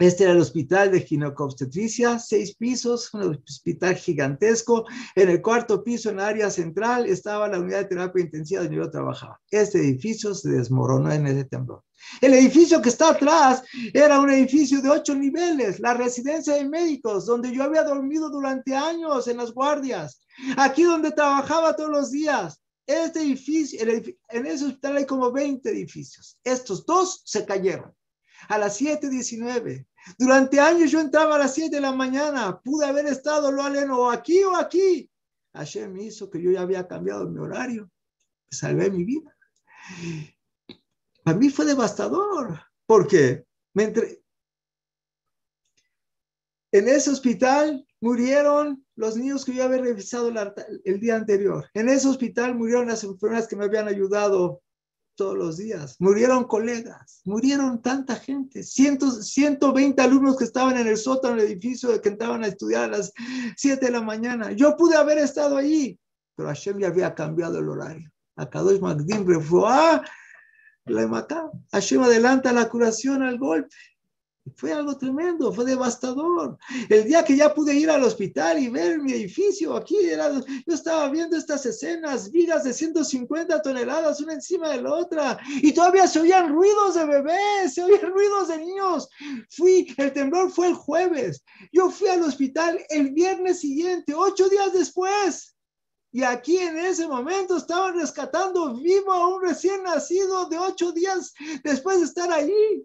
Este era el hospital de ginecobstetricia, seis pisos, un hospital gigantesco. En el cuarto piso, en área central, estaba la unidad de terapia intensiva donde yo trabajaba. Este edificio se desmoronó en ese temblor. El edificio que está atrás era un edificio de ocho niveles, la residencia de médicos, donde yo había dormido durante años en las guardias. Aquí donde trabajaba todos los días. Este edificio, en ese hospital hay como 20 edificios. Estos dos se cayeron a las 7.19. Durante años yo entraba a las 7 de la mañana, pude haber estado lo aleno aquí o aquí. Hashem hizo que yo ya había cambiado mi horario, salvé mi vida. A mí fue devastador, porque me entre... en ese hospital murieron los niños que yo había revisado el día anterior. En ese hospital murieron las enfermeras que me habían ayudado todos los días. Murieron colegas, murieron tanta gente, cientos, 120 alumnos que estaban en el sótano del edificio que entraban a estudiar a las 7 de la mañana. Yo pude haber estado ahí, pero Hashem ya había cambiado el horario. A Kadosh Magdim ah, le mataba. Hashem adelanta la curación al golpe. Fue algo tremendo, fue devastador. El día que ya pude ir al hospital y ver mi edificio, aquí era, yo estaba viendo estas escenas, vigas de 150 toneladas una encima de la otra, y todavía se oían ruidos de bebés, se oían ruidos de niños. Fui, el temblor fue el jueves, yo fui al hospital el viernes siguiente, ocho días después. Y aquí en ese momento estaban rescatando vivo a un recién nacido de ocho días después de estar allí.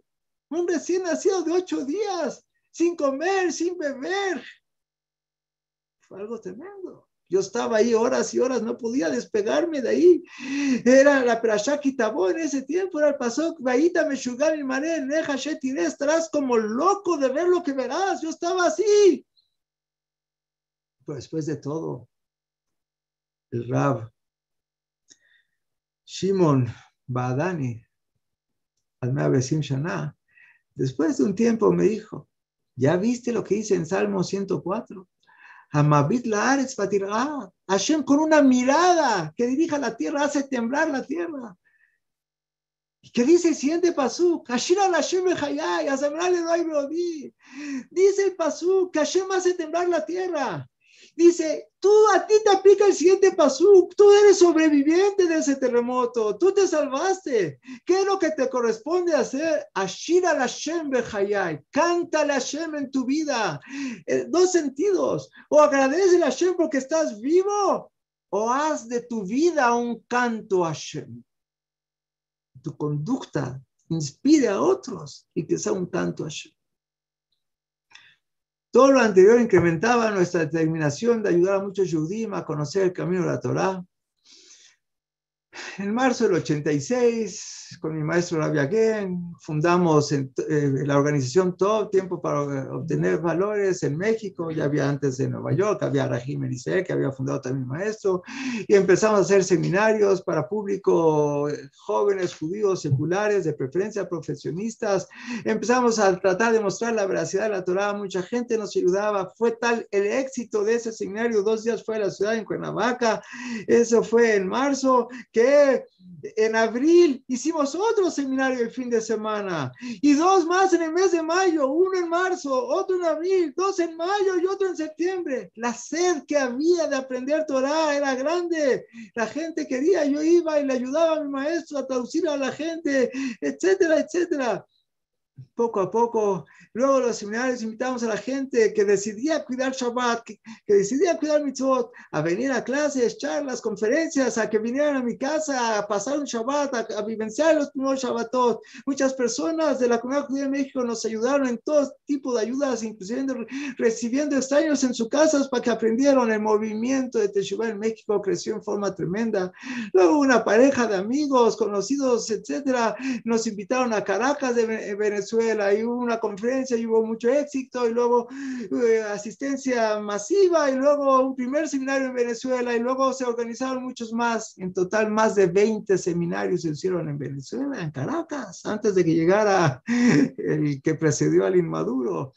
Un recién nacido de ocho días, sin comer, sin beber. Fue algo tremendo. Yo estaba ahí horas y horas, no podía despegarme de ahí. Era la Perashá en ese tiempo, era el paso, Vaíta Meshugar y Maré, Neja Shetiré, estarás como loco de ver lo que verás. Yo estaba así. Pero después de todo, el Rab Shimon Badani, Almea Besim Shana, Después de un tiempo me dijo, ¿ya viste lo que dice en Salmo 104? Amabit la Aretz Hashem con una mirada que dirija la tierra hace temblar la tierra. ¿Y qué dice el siguiente pasuk? Dice el que Hashem hace temblar la tierra. Dice, tú a ti te aplica el siguiente pasuk, tú eres sobreviviente de ese terremoto, tú te salvaste. ¿Qué es lo que te corresponde hacer? Ashira la Shem behayai, canta la Shem en tu vida. Eh, dos sentidos, o agradece a Shem porque estás vivo, o haz de tu vida un canto a Shem. Tu conducta inspire a otros y que sea un canto a Shem. Todo lo anterior incrementaba nuestra determinación de ayudar a muchos judíos a conocer el camino de la Torá. En marzo del 86, con mi maestro Rabbi Again, fundamos eh, la organización Todo Tiempo para Obtener Valores en México. Ya había antes en Nueva York, había Rahim Elisee, que había fundado también mi maestro. Y empezamos a hacer seminarios para público, eh, jóvenes judíos seculares, de preferencia profesionistas. Empezamos a tratar de mostrar la veracidad de la Torah. Mucha gente nos ayudaba. Fue tal el éxito de ese seminario. Dos días fue a la ciudad en Cuernavaca. Eso fue en marzo, que en abril hicimos otro seminario el fin de semana y dos más en el mes de mayo, uno en marzo, otro en abril, dos en mayo y otro en septiembre. La sed que había de aprender Torah era grande. La gente quería, yo iba y le ayudaba a mi maestro a traducir a la gente, etcétera, etcétera poco a poco, luego los seminarios invitamos a la gente que decidía cuidar Shabbat, que, decidía cuidar mitzvot, a venir a clases, charlas, conferencias, a que vinieran a mi casa a pasar un Shabbat, a, vivenciar los primeros Shabbatot. Muchas personas de la comunidad judía de México nos ayudaron en todo tipo de ayudas, inclusive recibiendo extraños en sus casas para que aprendieran el movimiento de Teshuvah en México, creció en forma tremenda. Luego una pareja de amigos, conocidos, etcétera, nos invitaron a Caracas de Venezuela Venezuela y hubo una conferencia y hubo mucho éxito y luego eh, asistencia masiva y luego un primer seminario en Venezuela y luego se organizaron muchos más. En total, más de 20 seminarios se hicieron en Venezuela, en Caracas, antes de que llegara el que precedió al inmaduro,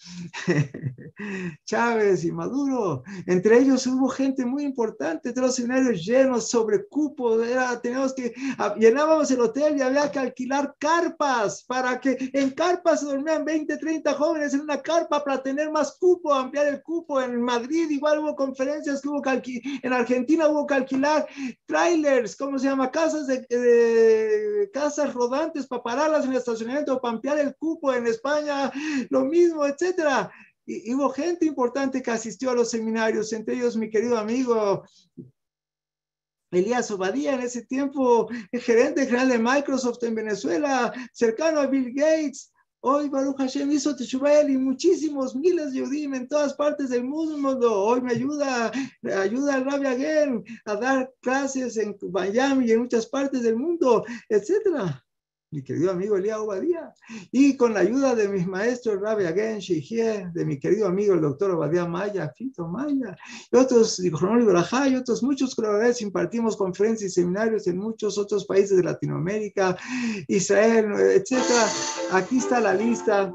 Chávez y Maduro. Entre ellos hubo gente muy importante, todos los seminarios llenos sobre cupos, era, teníamos que, ah, llenábamos el hotel y había que alquilar carpas para que en carpas se dormían 20, 30 jóvenes en una carpa para tener más cupo, ampliar el cupo. En Madrid igual hubo conferencias que hubo que en Argentina hubo que alquilar trailers, ¿cómo se llama? Casas de, casas rodantes para pararlas en el estacionamiento, para ampliar el cupo. En España lo mismo, etcétera. Y, hubo gente importante que asistió a los seminarios, entre ellos mi querido amigo Elías Obadía, en ese tiempo el gerente general de Microsoft en Venezuela, cercano a Bill Gates, Hoy Baruch Hashem hizo Teshuvah y muchísimos miles de Yudim en todas partes del mundo. Hoy me ayuda, ayuda al Rabbi Agen a dar clases en Miami y en muchas partes del mundo, etcétera mi querido amigo Elías Obadía, y con la ayuda de mis maestros Rabbi Agen Shihie, de mi querido amigo el doctor Obadía Maya, Fito Maya, y otros, y otros muchos colaboradores, impartimos conferencias y seminarios en muchos otros países de Latinoamérica, Israel, etcétera. Aquí está la lista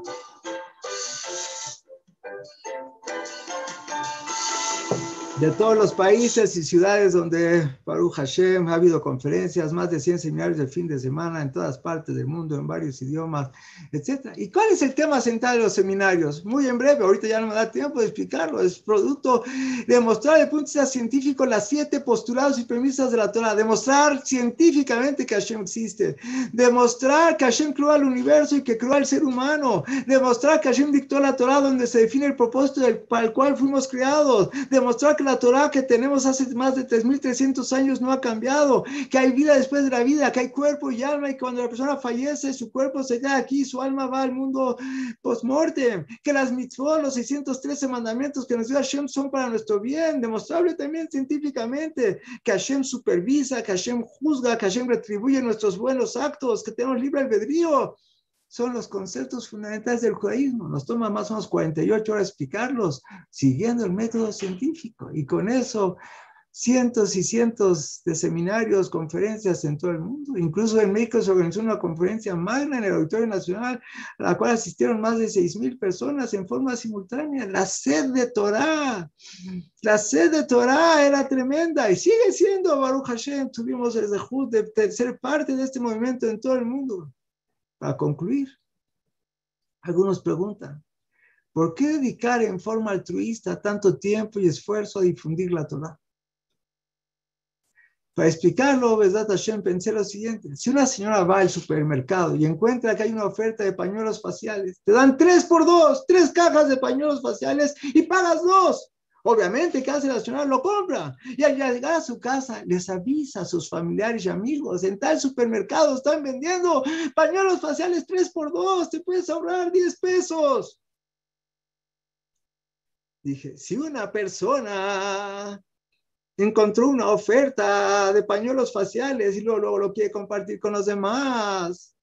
de todos los países y ciudades donde Baruch Hashem ha habido conferencias, más de 100 seminarios de fin de semana en todas partes del mundo, en varios idiomas, etc. ¿Y cuál es el tema central de los seminarios? Muy en breve, ahorita ya no me da tiempo de explicarlo, es producto de demostrar desde el punto de vista científico las siete postulados y premisas de la Torah, demostrar científicamente que Hashem existe, demostrar que Hashem creó al universo y que creó al ser humano, demostrar que Hashem dictó la Torah donde se define el propósito del, para el cual fuimos creados, demostrar que la Torah que tenemos hace más de 3.300 años no ha cambiado, que hay vida después de la vida, que hay cuerpo y alma y cuando la persona fallece, su cuerpo se queda aquí, su alma va al mundo post-mortem, que las mitzvot, los 613 mandamientos que nos dio Hashem son para nuestro bien, demostrable también científicamente, que Hashem supervisa, que Hashem juzga, que Hashem retribuye nuestros buenos actos, que tenemos libre albedrío son los conceptos fundamentales del judaísmo. Nos toma más o menos 48 horas explicarlos siguiendo el método científico. Y con eso, cientos y cientos de seminarios, conferencias en todo el mundo. Incluso en México se organizó una conferencia magna en el Auditorio Nacional, a la cual asistieron más de 6.000 personas en forma simultánea. La sed de Torah, la sed de Torah era tremenda y sigue siendo, Baruch Hashem, tuvimos el de ser parte de este movimiento en todo el mundo. Para concluir, algunos preguntan, ¿por qué dedicar en forma altruista tanto tiempo y esfuerzo a difundir la Torah? Para explicarlo, Besdat Hashem, pensé lo siguiente. Si una señora va al supermercado y encuentra que hay una oferta de pañuelos faciales, te dan tres por dos, tres cajas de pañuelos faciales y pagas dos. Obviamente, ¿qué hace la señora? Lo compra. Y al llegar a su casa, les avisa a sus familiares y amigos, en tal supermercado están vendiendo pañuelos faciales 3 por 2 te puedes ahorrar 10 pesos. Dije, si una persona encontró una oferta de pañuelos faciales y luego, luego lo quiere compartir con los demás,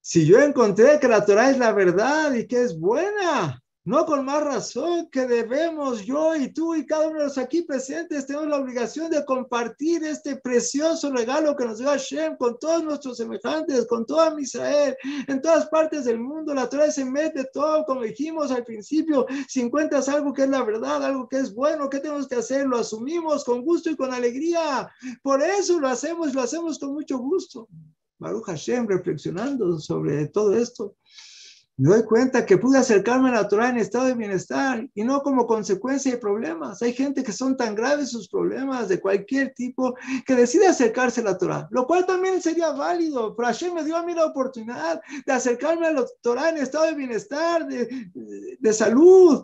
si yo encontré que la Torah es la verdad y que es buena, No con más razón que debemos yo y tú y cada uno de los aquí presentes tenemos la obligación de compartir este precioso regalo que nos dio Hashem con todos nuestros semejantes, con toda Israel, en todas partes del mundo. La Torah se mete todo, como dijimos al principio, si encuentras algo que es la verdad, algo que es bueno, ¿qué tenemos que hacer? Lo asumimos con gusto y con alegría. Por eso lo hacemos, lo hacemos con mucho gusto. Baruch Hashem, reflexionando sobre todo esto me doy cuenta que pude acercarme a la Torah en estado de bienestar y no como consecuencia de problemas. Hay gente que son tan graves sus problemas de cualquier tipo que decide acercarse a la Torah, lo cual también sería válido, pero Hashem me dio a mí la oportunidad de acercarme a la Torah en estado de bienestar, de, de salud.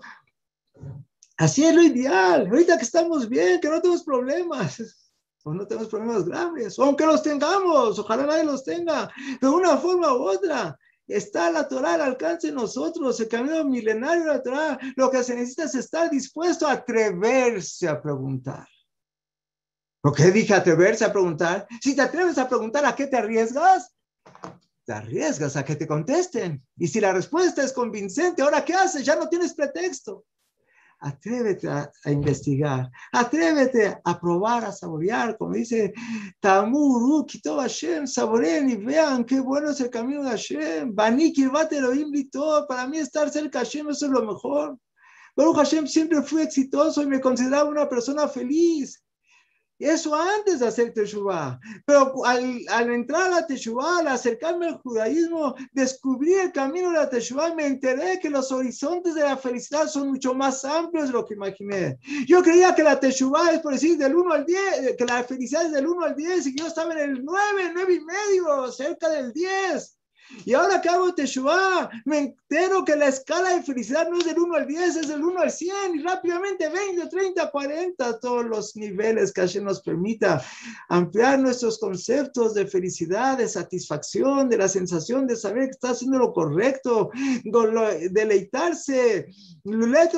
Así es lo ideal. Ahorita que estamos bien, que no tenemos problemas o no tenemos problemas graves, o aunque los tengamos, ojalá nadie los tenga, de una forma u otra. Está la Torah al alcance de nosotros, el camino milenario de la Torah. Lo que se necesita es estar dispuesto a atreverse a preguntar. ¿Por qué dije atreverse a preguntar? Si te atreves a preguntar, ¿a qué te arriesgas? Te arriesgas a que te contesten. Y si la respuesta es convincente, ¿ahora qué haces? Ya no tienes pretexto atrévete a, investigar, atrévete a probar, a saborear, como dice Tamur, Kitov Hashem, saboreen y vean qué bueno es el camino de Hashem, Banik y todo, para mí estar cerca de Hashem eso es lo mejor. Pero Hashem siempre fui exitoso y me consideraba una persona feliz. Eso antes de hacer Teshuvah. Pero al, al, entrar a la Teshuvah, al acercarme al judaísmo, descubrí el camino de la Teshuvah, me enteré que los horizontes de la felicidad son mucho más amplios de lo que imaginé. Yo creía que la Teshuvah es por decir del 1 al 10, que la felicidad es del 1 al 10 y yo estaba en el 9, 9 y medio, cerca del 10. Y ahora que hago Teshuvah, me entero que la escala de felicidad no es del 1 al 10, es del 1 al 100 y rápidamente 20, 30, 40, todos los niveles que Hashem nos permita ampliar nuestros conceptos de felicidad, de satisfacción, de la sensación de saber que está haciendo lo correcto, deleitarse. La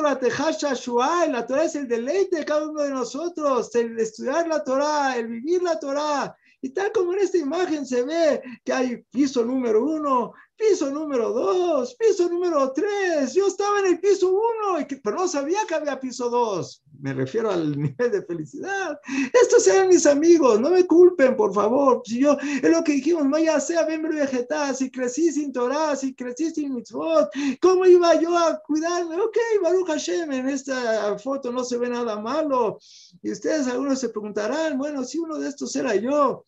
Torah es el deleite de cada uno de nosotros, el estudiar la Torah, el vivir la Torah. Y tal como en esta imagen se ve que hay piso número uno, piso número dos, piso número tres. Yo estaba en el piso uno, pero no sabía que había piso dos. Me refiero al nivel de felicidad. Estos eran mis amigos, no me culpen, por favor. Si yo, es lo que dijimos, vaya sea miembro vegetal, si crecí sin Torah, si crecí sin mitzvot, ¿cómo iba yo a cuidarme? Ok, Baruch Hashem, en esta foto no se ve nada malo. Y ustedes algunos se preguntarán, bueno, si uno de estos era yo,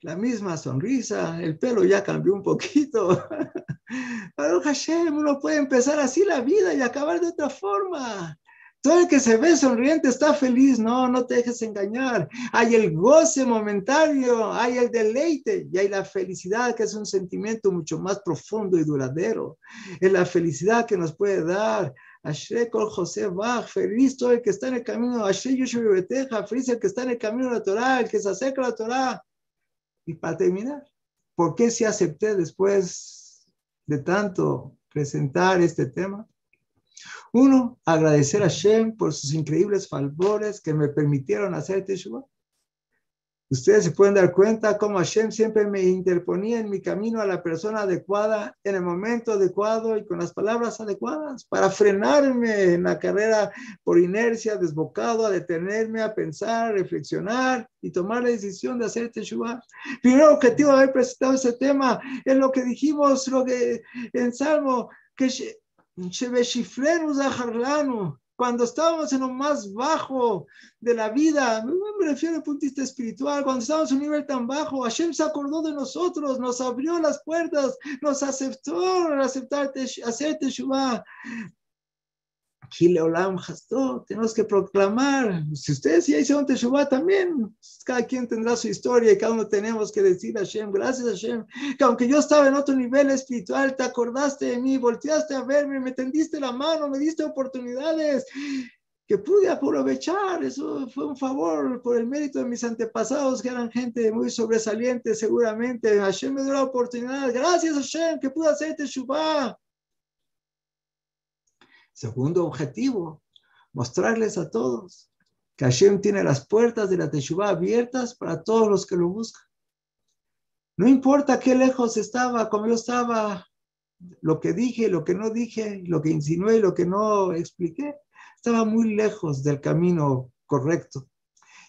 la misma sonrisa, el pelo ya cambió un poquito. Pero Hashem, uno puede empezar así la vida y acabar de otra forma. Todo el que se ve sonriente está feliz, no, no te dejes engañar. Hay el goce momentáneo, hay el deleite y hay la felicidad que es un sentimiento mucho más profundo y duradero. Es la felicidad que nos puede dar. Ashe Kol José Bach, feliz todo el que está en el camino, Ashe Yoshu Beteja, feliz el que está en el camino natural, el que se acerca a la Torah. Y para terminar, ¿por qué si acepté después de tanto presentar este tema? Uno, agradecer a Shem por sus increíbles favores que me permitieron hacer Teshuvah. Ustedes se pueden dar cuenta cómo Hashem siempre me interponía en mi camino a la persona adecuada, en el momento adecuado y con las palabras adecuadas, para frenarme en la carrera por inercia, desbocado, a detenerme, a pensar, a reflexionar y tomar la decisión de hacer Teshuvah. Primer objetivo de haber presentado ese tema es lo que dijimos lo que, en Salmo, que cuando estábamos en lo más bajo de la vida, me refiero al vista espiritual, cuando estábamos en un nivel tan bajo, Hashem se acordó de nosotros, nos abrió las puertas, nos aceptó aceptar, hacer Teshuvah tenemos que proclamar. Si ustedes ya hicieron Teshuvah también, cada quien tendrá su historia y cada uno tenemos que decir a Hashem, gracias a Hashem, que aunque yo estaba en otro nivel espiritual, te acordaste de mí, volteaste a verme, me tendiste la mano, me diste oportunidades que pude aprovechar. Eso fue un favor por el mérito de mis antepasados, que eran gente muy sobresaliente, seguramente. Hashem me dio la oportunidad. Gracias, Hashem, que pude hacer Teshuvah. Segundo objetivo, mostrarles a todos que Hashem tiene las puertas de la Teshuvah abiertas para todos los que lo buscan. No importa qué lejos estaba, como yo estaba lo que dije, lo que no dije, lo que insinué y lo que no expliqué, estaba muy lejos del camino correcto.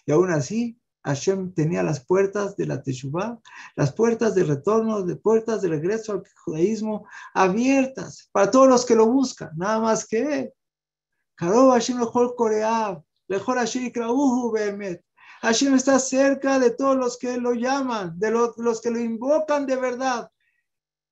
Y aún así, Hashem tenía las puertas de la Teshuvah, las puertas de retorno, de puertas de regreso al judaísmo abiertas para todos los que lo buscan, nada más que Hashem mejor Coreab, mejor Hashem Behemet. Hashem está cerca de todos los que lo llaman, de los, los que lo invocan de verdad.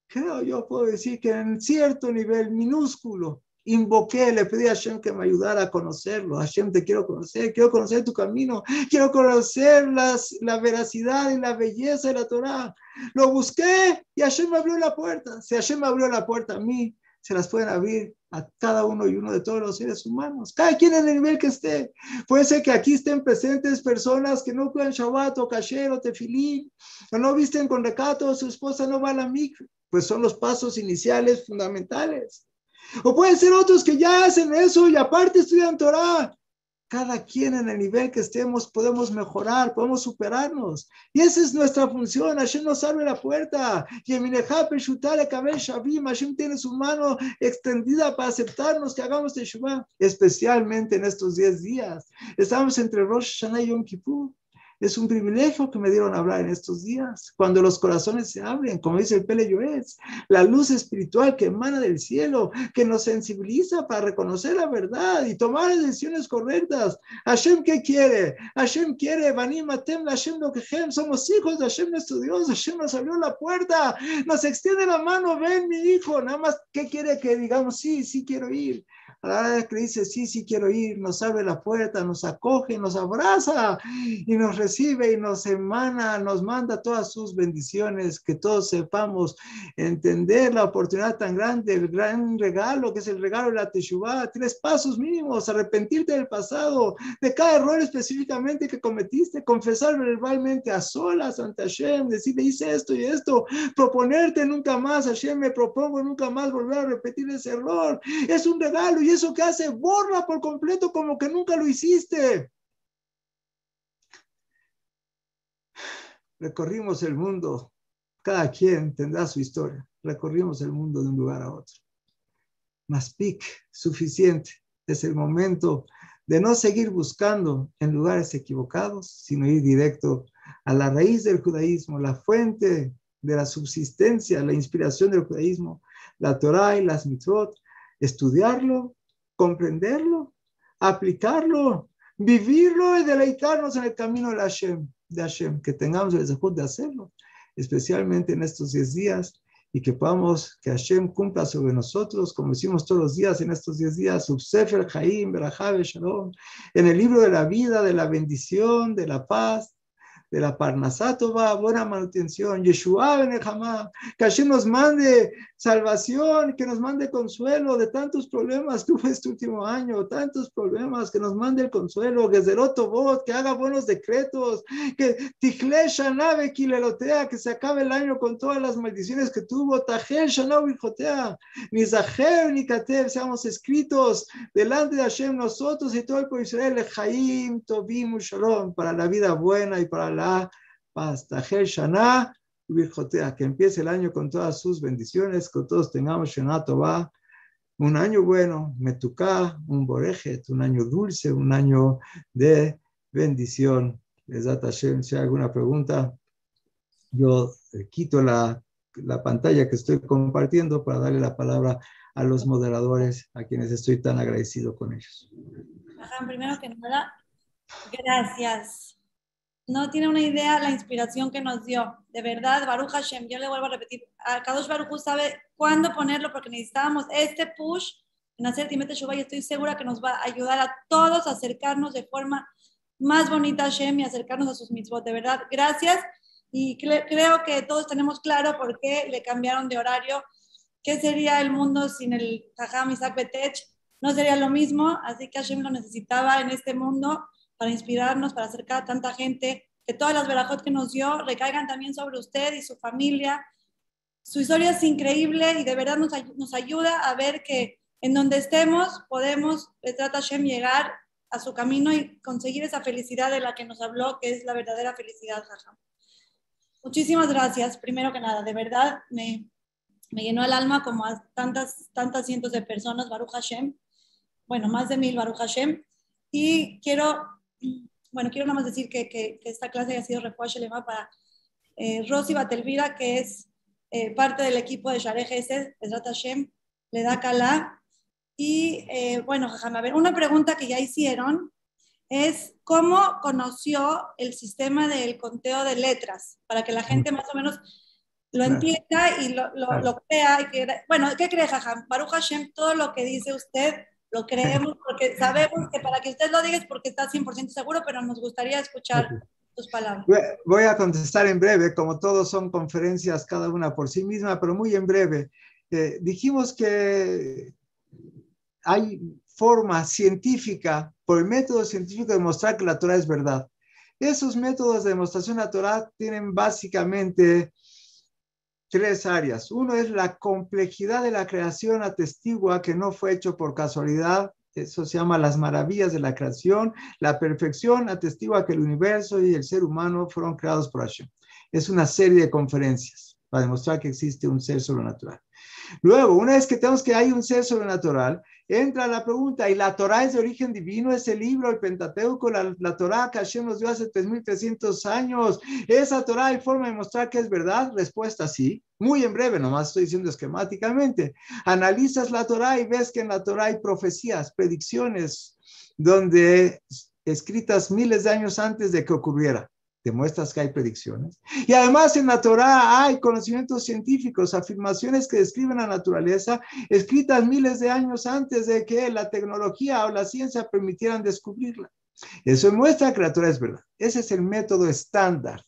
Creo yo puedo decir que en cierto nivel minúsculo invoqué, le pedí a Hashem que me ayudara a conocerlo. Hashem, te quiero conocer, quiero conocer tu camino, quiero conocer las, la veracidad y la belleza de la Torah. Lo busqué y Hashem me abrió la puerta. Si Hashem me abrió la puerta a mí, se las pueden abrir a cada uno y uno de todos los seres humanos, cada quien en el nivel que esté. Puede ser que aquí estén presentes personas que no cuidan Shabbat o Kasher o Tefilín, o no visten con recato, su esposa no va a la micro. Pues son los pasos iniciales fundamentales. O pueden ser otros que ya hacen eso y aparte estudian Torah. Cada quien en el nivel que estemos podemos mejorar, podemos superarnos. Y esa es nuestra función. Hashem nos abre la puerta. Y Hashem tiene su mano extendida para aceptarnos que hagamos Teshuvah, especialmente en estos 10 días. Estamos entre Rosh Hashanah y Yom Kippur. Es un privilegio que me dieron hablar en estos días, cuando los corazones se abren, como dice el Pele Yoetz, la luz espiritual que emana del cielo, que nos sensibiliza para reconocer la verdad y tomar decisiones correctas. Hashem, ¿qué quiere? Hashem quiere, Banim Atem, Hashem lo somos hijos de Hashem nuestro Dios, Hashem nos abrió la puerta, nos extiende la mano, ven mi hijo, nada más, ¿qué quiere que digamos? Sí, sí quiero ir. A la hora que dice, sí, sí quiero ir, nos abre la puerta, nos acoge, nos abraza y nos recibe y nos emana, nos manda todas sus bendiciones, que todos sepamos entender la oportunidad tan grande, el gran regalo que es el regalo de la Teshuvah, tres pasos mínimos, arrepentirte del pasado, de cada error específicamente que cometiste, confesar verbalmente a solas ante Hashem, decirle hice esto y esto, proponerte nunca más, Hashem, me propongo nunca más volver a repetir ese error. Es un regalo y eso que hace, borra por completo como que nunca lo hiciste. Recorrimos el mundo, cada quien tendrá su historia. Recorrimos el mundo de un lugar a otro. Más pic, suficiente. Es el momento de no seguir buscando en lugares equivocados, sino ir directo a la raíz del judaísmo, la fuente de la subsistencia, la inspiración del judaísmo, la Torah y las mitzvot, estudiarlo, comprenderlo, aplicarlo, vivirlo y deleitarnos en el camino de Hashem, que tengamos el deseo de hacerlo, especialmente en estos 10 días y que podamos, que Hashem cumpla sobre nosotros, como decimos todos los días en estos 10 días, Subsefer, Jaim, Shalom, en el libro de la vida, de la bendición, de la paz, de la Parnasato va, buena manutención, Yeshua Benejamá, que Hashem nos mande salvación, que nos mande consuelo de tantos problemas que hubo este último año, tantos problemas, que nos mande el consuelo, que Bot, que haga buenos decretos, que Tichle Shanave Kilelotea, que se acabe el año con todas las maldiciones que tuvo, Tajel Shanav Jotea, ni Zaher ni Katev, seamos escritos delante de Hashem nosotros y todo el pueblo Israel, Jaim, Tobim, Shalom, para la vida buena y para la paz. Shana, que empiece el año con todas sus bendiciones, que todos tengamos Shana va un año bueno, Metuká, un Borejet, un año dulce, un año de bendición. Les da Hashem, si hay alguna pregunta, yo eh, quito la, la pantalla que estoy compartiendo para darle la palabra a los moderadores, a quienes estoy tan agradecido con ellos. Primero que nada, gracias no tiene una idea la inspiración que nos dio. De verdad, Baruch Hashem, yo le vuelvo a repetir, Kadosh Baruch sabe cuándo ponerlo porque necesitábamos este push en hacer Timete Shubá y estoy segura que nos va a ayudar a todos a acercarnos de forma más bonita a Hashem y acercarnos a sus mitzvot. De verdad, gracias. Y creo que todos tenemos claro por qué le cambiaron de horario. ¿Qué sería el mundo sin el Jajam Isaac Betech? No sería lo mismo, así que Hashem lo necesitaba en este mundo para inspirarnos, para acercar a tanta gente, que todas las verajot que nos dio recaigan también sobre usted y su familia. Su historia es increíble y de verdad nos, nos ayuda a ver que en donde estemos podemos, trata Hashem, llegar a su camino y conseguir esa felicidad de la que nos habló, que es la verdadera felicidad, Muchísimas gracias, primero que nada, de verdad me, me llenó el alma como a tantas, tantas cientos de personas, Baruch Hashem, bueno, más de mil Baruch Hashem, y quiero, bueno, quiero nada más decir que, que, esta clase ha sido refuerzo para eh, Rosy Batelvira, que es eh, parte del equipo de Share Gesed, Ezrat Hashem, le da Kala. Y eh, bueno, a ver, una pregunta que ya hicieron es cómo conoció el sistema del conteo de letras, para que la gente más o menos lo entienda y lo, lo, crea. Y que, bueno, ¿qué cree Jajam? Baruch Hashem, todo lo que dice usted lo creemos porque sabemos que para que usted lo diga es porque está 100% seguro, pero nos gustaría escuchar tus palabras. Voy a contestar en breve, como todos son conferencias cada una por sí misma, pero muy en breve. Eh, dijimos que hay forma científica, por el método científico, de demostrar que la Torah es verdad. Esos métodos de demostración de la Torah tienen básicamente tres áreas. Uno es la complejidad de la creación atestigua que no fue hecho por casualidad. Eso se llama las maravillas de la creación. La perfección atestigua que el universo y el ser humano fueron creados por Hashem. Es una serie de conferencias para demostrar que existe un ser sobrenatural. Luego, una vez que tenemos que hay un ser sobrenatural, entra la pregunta, ¿y la Torah es de origen divino? ¿Es el libro, el Pentateuco, la, la Torah que Hashem nos dio hace 3.300 años? ¿Esa Torah hay forma de mostrar que es verdad? Respuesta sí. Muy en breve, nomás estoy diciendo esquemáticamente. Analizas la Torah y ves que en la Torah hay profecías, predicciones, donde escritas miles de años antes de que ocurriera demuestras que hay predicciones. Y además en la Torah hay conocimientos científicos, afirmaciones que describen la naturaleza, escritas miles de años antes de que la tecnología o la ciencia permitieran descubrirla. Eso muestra que la Torah es verdad. Ese es el método estándar.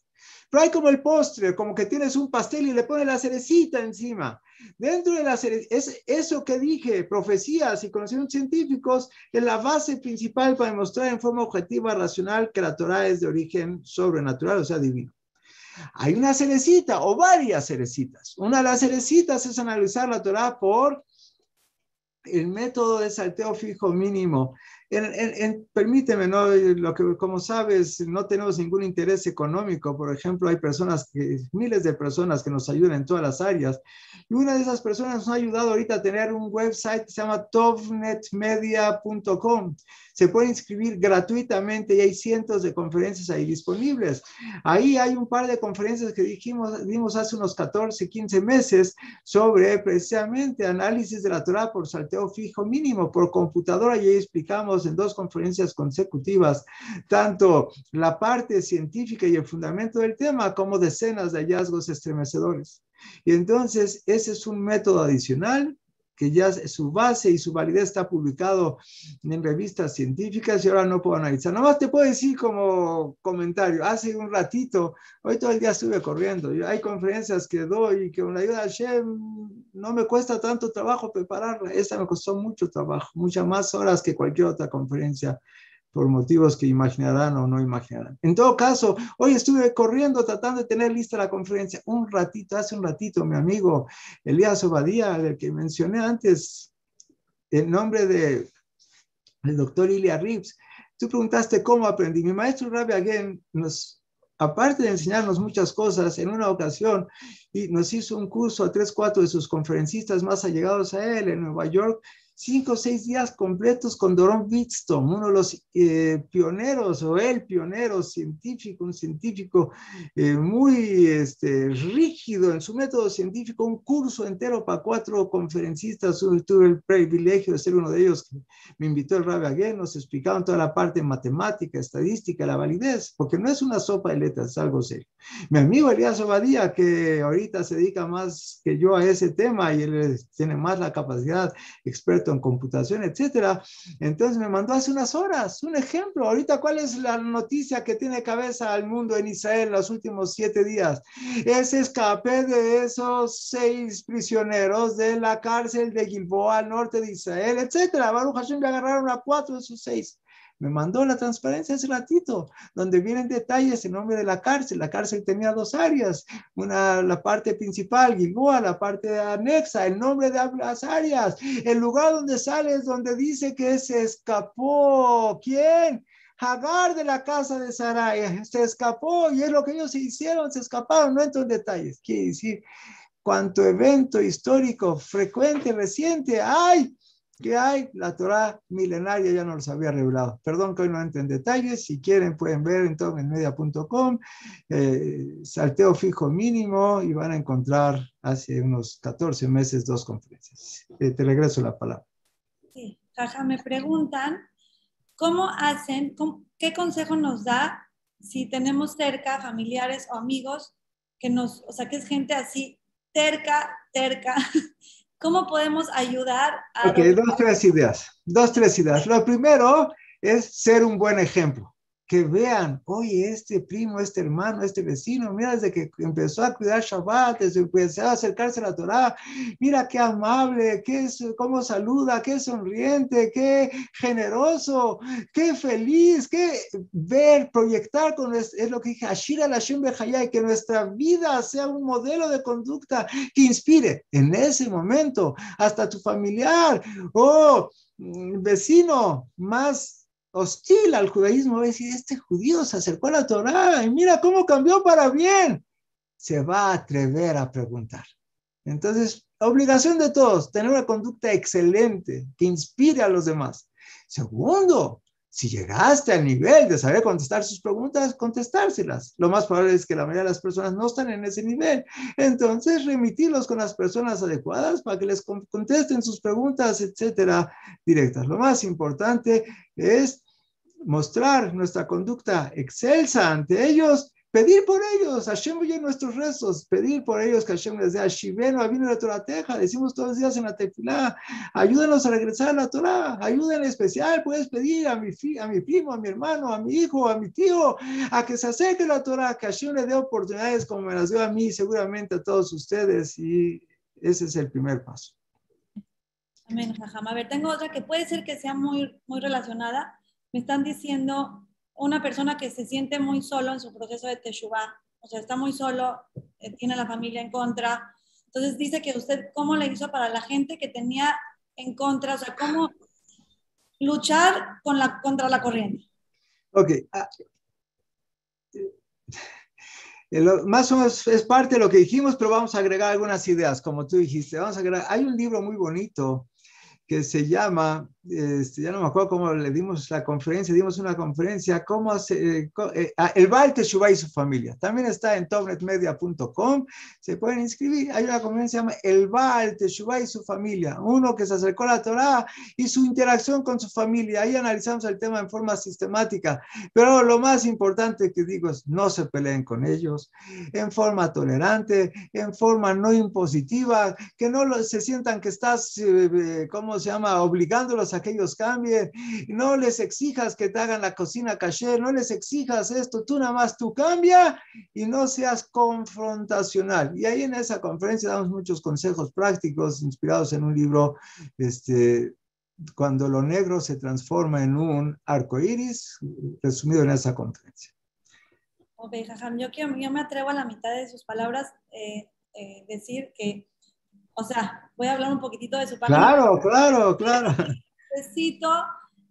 Pero hay como el postre, como que tienes un pastel y le pones la cerecita encima. Dentro de la serie, es eso que dije, profecías y conocimientos científicos, es la base principal para demostrar en forma objetiva, racional, que la Torah es de origen sobrenatural, o sea, divino. Hay una cerecita o varias cerecitas. Una de las cerecitas es analizar la Torah por el método de salteo fijo mínimo en, permíteme, ¿no? Lo que, como sabes, no tenemos ningún interés económico. Por ejemplo, hay personas, que, miles de personas que nos ayudan en todas las áreas. Y una de esas personas nos ha ayudado ahorita a tener un website que se llama tovnetmedia.com se puede inscribir gratuitamente y hay cientos de conferencias ahí disponibles. Ahí hay un par de conferencias que dijimos, dimos hace unos 14, 15 meses sobre precisamente análisis de la Torah por salteo fijo mínimo por computadora y ahí explicamos en dos conferencias consecutivas tanto la parte científica y el fundamento del tema como decenas de hallazgos estremecedores. Y entonces ese es un método adicional que ya su base y su validez está publicado en revistas científicas y ahora no puedo analizar. Nada más te puedo decir como comentario, hace un ratito, hoy todo el día estuve corriendo, hay conferencias que doy y que con la ayuda de Hashem no me cuesta tanto trabajo prepararla, esta me costó mucho trabajo, muchas más horas que cualquier otra conferencia por motivos que imaginarán o no imaginarán. En todo caso, hoy estuve corriendo tratando de tener lista la conferencia. Un ratito, hace un ratito, mi amigo Elías Obadía, el que mencioné antes, el nombre de el doctor Ilya Rips, tú preguntaste cómo aprendí. Mi maestro Rabbi Again nos, aparte de enseñarnos muchas cosas, en una ocasión y nos hizo un curso a tres, cuatro de sus conferencistas más allegados a él en Nueva York cinco o seis días completos con Doron Wittstone, uno de los eh, pioneros o el pionero científico, un científico eh, muy este, rígido en su método científico, un curso entero para cuatro conferencistas. Tuve el privilegio de ser uno de ellos que me invitó el Rabbi Aguén, nos explicaban toda la parte matemática, estadística, la validez, porque no es una sopa de letras, es algo serio. Mi amigo Elías Obadía, que ahorita se dedica más que yo a ese tema y él tiene más la capacidad experta en computación, etcétera. Entonces me mandó hace unas horas un ejemplo. Ahorita, ¿cuál es la noticia que tiene cabeza al mundo en Israel los últimos siete días? Ese escape de esos seis prisioneros de la cárcel de Gilboa al norte de Israel, etcétera. Baruch Hashem le agarraron a cuatro de esos seis me mandó la transparencia hace ratito, donde vienen detalles en nombre de la cárcel. La cárcel tenía dos áreas, una la parte principal, Gilboa, la parte anexa, el nombre de las áreas, el lugar donde sale es donde dice que se escapó. ¿Quién? Hagar de la casa de Sarai se escapó y es lo que ellos hicieron, se escaparon, no entro en detalles. Quiere decir, cuanto evento histórico frecuente, reciente hay, que hay, la Torah milenaria ya nos los había revelado. Perdón que hoy no entren en detalles, si quieren pueden ver en tomenmedia.com, eh, salteo fijo mínimo y van a encontrar hace unos 14 meses dos conferencias. Eh, te regreso la palabra. Sí, jaja, me preguntan, ¿cómo hacen, qué consejo nos da si tenemos cerca familiares o amigos que nos, o sea, que es gente así terca, terca. ¿Cómo podemos ayudar a... Ok, dos, tres ideas. Dos, tres ideas. Lo primero es ser un buen ejemplo que vean, oye, este primo, este hermano, este vecino, mira, desde que empezó a cuidar Shabbat, desde que empezó a acercarse a la Torah, mira qué amable, qué, cómo saluda, qué sonriente, qué generoso, qué feliz, qué ver, proyectar con, es, lo que dije, Ashira Lashim Bejayay, que nuestra vida sea un modelo de conducta que inspire en ese momento hasta tu familiar o mm, vecino más hostil al judaísmo, va a decir, este judío se acercó a la Torah y mira cómo cambió para bien. Se va a atrever a preguntar. Entonces, obligación de todos, tener una conducta excelente que inspire a los demás. Segundo, si llegaste al nivel de saber contestar sus preguntas, contestárselas. Lo más probable es que la mayoría de las personas no están en ese nivel. Entonces, remitirlos con las personas adecuadas para que les contesten sus preguntas, etcétera, directas. Lo más importante es mostrar nuestra conducta excelsa ante ellos, pedir por ellos, Hashem oye nuestros rezos, pedir por ellos que Hashem les dé Shiveno, Avinu de Torah Teja, decimos todos los días en la tefilá, ayúdenos a regresar a la Torah, ayuda en especial, puedes pedir a mi, a mi primo, a mi hermano, a mi hijo, a mi tío, a que se acerque a la Torah, que Hashem le dé oportunidades como me las dio a mí, seguramente a todos ustedes, y ese es el primer paso. Amén, A ver, tengo otra que puede ser que sea muy, muy relacionada, me están diciendo una persona que se siente muy solo en su proceso de Teshuvah, o sea, está muy solo, eh, tiene la familia en contra. Entonces dice que usted, ¿cómo le hizo para la gente que tenía en contra? O sea, ¿cómo luchar con la, contra la corriente? Ok. Ah, eh, más o menos es parte de lo que dijimos, pero vamos a agregar algunas ideas, como tú dijiste. Vamos a agregar, hay un libro muy bonito que se llama, este, ya no me acuerdo cómo le dimos la conferencia, dimos una conferencia, cómo eh, eh, ah, el Baal Teshuvah y su familia. También está en topnetmedia.com, se pueden inscribir. Hay una conferencia que se llama El Baal Teshuvah y su familia, uno que se acercó a la Torah y su interacción con su familia. Ahí analizamos el tema en forma sistemática, pero lo más importante que digo es no se peleen con ellos, en forma tolerante, en forma no impositiva, que no se sientan que estás, eh, como se llama? Obligándolos a que ellos cambien. No les exijas que te hagan la cocina caché, no les exijas esto, tú nada más tú cambia y no seas confrontacional. Y ahí en esa conferencia damos muchos consejos prácticos inspirados en un libro, este, cuando lo negro se transforma en un arco iris, resumido en esa conferencia. Ok, Jajam, yo, yo me atrevo a la mitad de sus palabras eh, eh, decir que o sea, voy a hablar un poquitito de su página. Claro, claro, claro. Necesito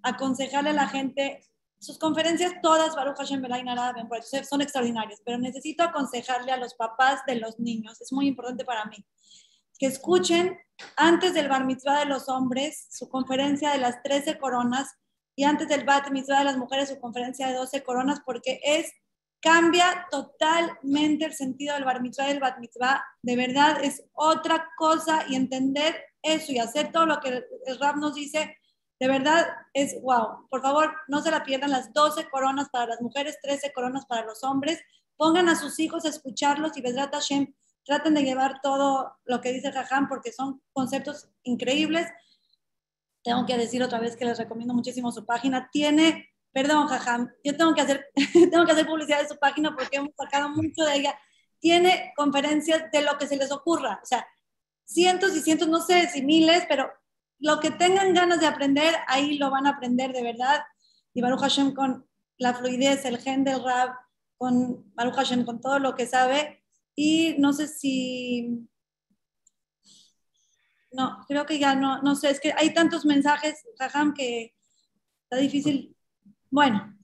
aconsejarle a la gente, sus conferencias todas, Baruch Hashem son extraordinarias, pero necesito aconsejarle a los papás de los niños, es muy importante para mí, que escuchen antes del bar mitzvah de los hombres su conferencia de las 13 coronas y antes del bat mitzvah de las mujeres su conferencia de 12 coronas, porque es cambia totalmente el sentido del bar mitzvah y del bat mitzvah. De verdad es otra cosa y entender eso y hacer todo lo que el rap nos dice, de verdad es wow. Por favor, no se la pierdan las 12 coronas para las mujeres, 13 coronas para los hombres. Pongan a sus hijos a escucharlos y Besrat Hashem, traten de llevar todo lo que dice Jajam porque son conceptos increíbles. Tengo que decir otra vez que les recomiendo muchísimo su página. Tiene Perdón, Jajam, yo tengo que hacer, tengo que hacer publicidad de su página porque hemos sacado mucho de ella. Tiene conferencias de lo que se les ocurra, o sea, cientos y cientos, no sé si miles, pero lo que tengan ganas de aprender, ahí lo van a aprender de verdad. Y Baruch Hashem con la fluidez, el gen del rap, con Baruch Hashem con todo lo que sabe. Y no sé si... No, creo que ya no, no sé, es que hay tantos mensajes, Jajam, que está difícil bueno.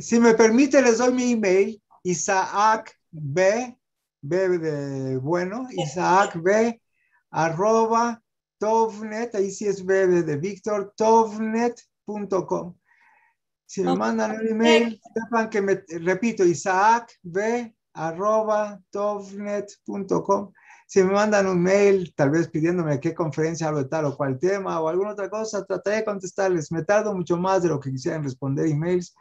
Si me permite, les doy mi email, Isaac B. B de bueno, Isaac B, arroba, tovnet, ahí sí es B de Víctor, tovnet.com. Si me mandan un email, sepan que me, repito, Isaac B, arroba, tovnet.com. Si me mandan un mail, tal vez pidiéndome qué conferencia hablo de tal o cual tema o alguna otra cosa, trataré de contestarles. Me tardo mucho más de lo que quisieran responder emails,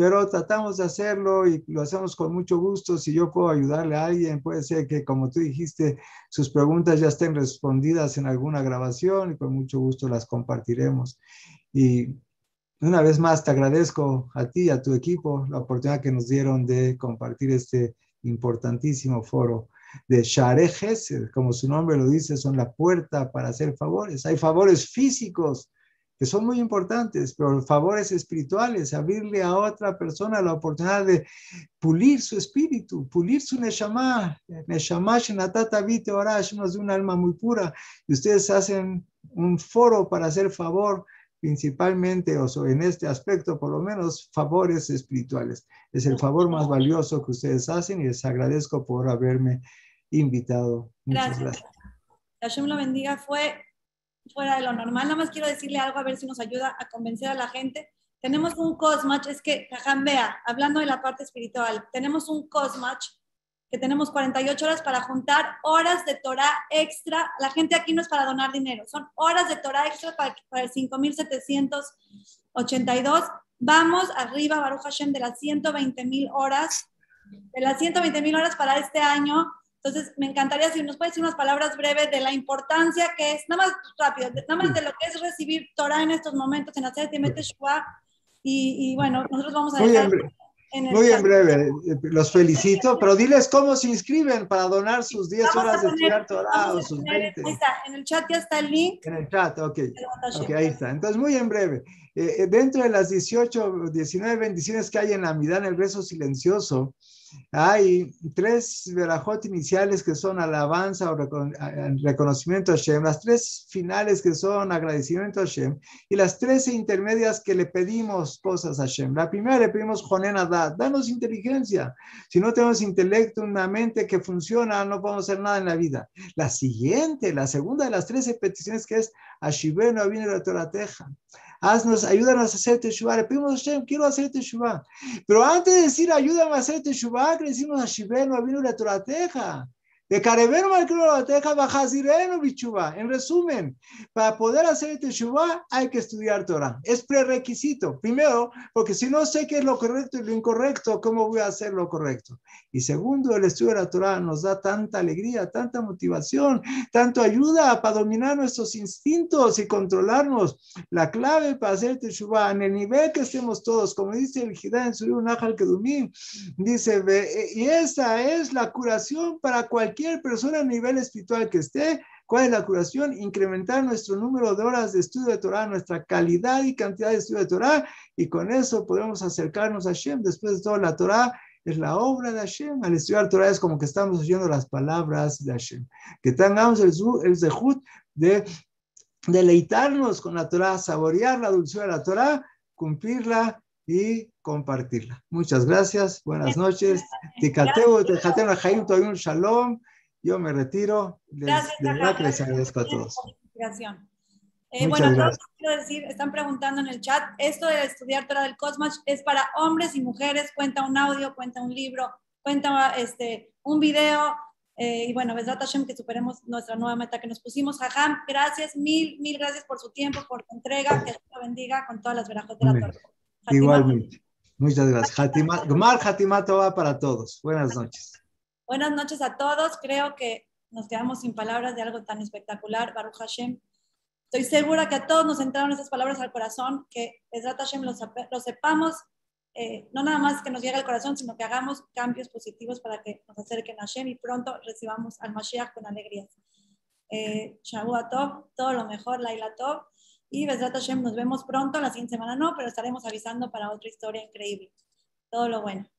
pero tratamos de hacerlo y lo hacemos con mucho gusto. Si yo puedo ayudarle a alguien, puede ser que, como tú dijiste, sus preguntas ya estén respondidas en alguna grabación y con mucho gusto las compartiremos. Y una vez más te agradezco a ti y a tu equipo la oportunidad que nos dieron de compartir este importantísimo foro de Share Gesed, como su nombre lo dice, son la puerta para hacer favores. Hay favores físicos que son muy importantes, pero favores espirituales, abrirle a otra persona la oportunidad de pulir su espíritu, pulir su neshama, neshama shenatata vite orash, de un alma muy pura, y ustedes hacen un foro para hacer favor principalmente, o en este aspecto, por lo menos, favores espirituales. Es el favor más valioso que ustedes hacen y les agradezco por haberme invitado. Muchas gracias. gracias. lo bendiga. Fue fuera de lo normal. Nada más quiero decirle algo a ver si nos ayuda a convencer a la gente. Tenemos un cosmatch, es que, vea, hablando de la parte espiritual, tenemos un cosmatch que tenemos 48 horas para juntar horas de Torah extra. La gente aquí no es para donar dinero, son horas de Torah extra para, para el 5782. Vamos arriba, Baruch Hashem, de las 120 mil horas, de las 120 mil horas para este año. Entonces, me encantaría si nos puede decir unas palabras breves de la importancia que es, nada más rápido, nada más de lo que es recibir Torah en estos momentos, en hacer Timete Shua. Y, y bueno, nosotros vamos a dejar... Muy en breve, los felicito, pero diles cómo se inscriben para donar sus 10 horas de estudiar Torah o sus 20. Ahí está, en el chat ya está el link. En el chat, ok. Ok, ahí está. Entonces, muy en breve. Eh, eh, dentro de las 18, 19 bendiciones que hay en la mitad en el rezo silencioso, hay tres verajot iniciales que son alabanza o reconocimiento a Hashem, las tres finales que son agradecimiento a Hashem y las tres intermedias que le pedimos cosas a Hashem. La primera le pedimos Jonen Adad, danos inteligencia. Si no tenemos intelecto, una mente que funciona, no podemos hacer nada en la vida. La siguiente, la segunda de las tres peticiones que es Ashibeno la Teja haznos, ayúdanos a hacer Teshuvah. Le pedimos a Hashem, quiero hacer Teshuvah. Pero antes de decir ayúdame a hacer Teshuvah, le decimos a Shiveno, vino la Torateja. De Carebeno Bichuba. En resumen, para poder hacer Teshuvah hay que estudiar Torah. Es prerequisito. Primero, porque si no sé qué es lo correcto y lo incorrecto, ¿cómo voy a hacer lo correcto? Y segundo, el estudio de la Torah nos da tanta alegría, tanta motivación, tanto ayuda para dominar nuestros instintos y controlarnos. La clave para hacer Teshuvah, en el nivel que estemos todos, como dice el Hidá en su libro Nahal Kedumim, dice, y esa es la curación para cualquier persona a nivel espiritual que esté, ¿cuál es la curación? Incrementar nuestro número de horas de estudio de Torah, nuestra calidad y cantidad de estudio de Torah, y con eso podemos acercarnos a Hashem. Después de todo, la Torah es la obra de Hashem. Al estudiar Torah es como que estamos oyendo las palabras de Hashem. Que tengamos el, el zehut de deleitarnos con la Torah, saborear la dulzura de la Torah, cumplirla y compartirla. Muchas gracias, buenas noches. Tikateu, un Shalom. Yo me retiro. gracias, de verdad que les agradezco a todos. Eh, bueno, gracias. quiero decir, están preguntando en el chat, esto de estudiar Torah del Cosmos es para hombres y mujeres, cuenta un audio, cuenta un libro, cuenta este, un video, eh, y bueno, Besrat Hashem, que superemos nuestra nueva meta que nos pusimos. Jajam, gracias, mil, mil gracias por su tiempo, por su entrega, que Dios lo bendiga con todas las verajos de la Torah. Igualmente. Muchas gracias. Hatima, Gmar va para todos. Buenas noches. Buenas noches a todos. Creo que nos quedamos sin palabras de algo tan espectacular, Baruch Hashem. Estoy segura que a todos nos entraron esas palabras al corazón, que Ezrat Hashem lo, sepamos, eh, no nada más que nos llegue al corazón, sino que hagamos cambios positivos para que nos acerquen a Hashem y pronto recibamos al Mashiach con alegría. Eh, Shavua Tov, todo lo mejor, Laila Tov. Y Besrat Hashem, nos vemos pronto, la siguiente semana no, pero estaremos avisando para otra historia increíble. Todo lo bueno.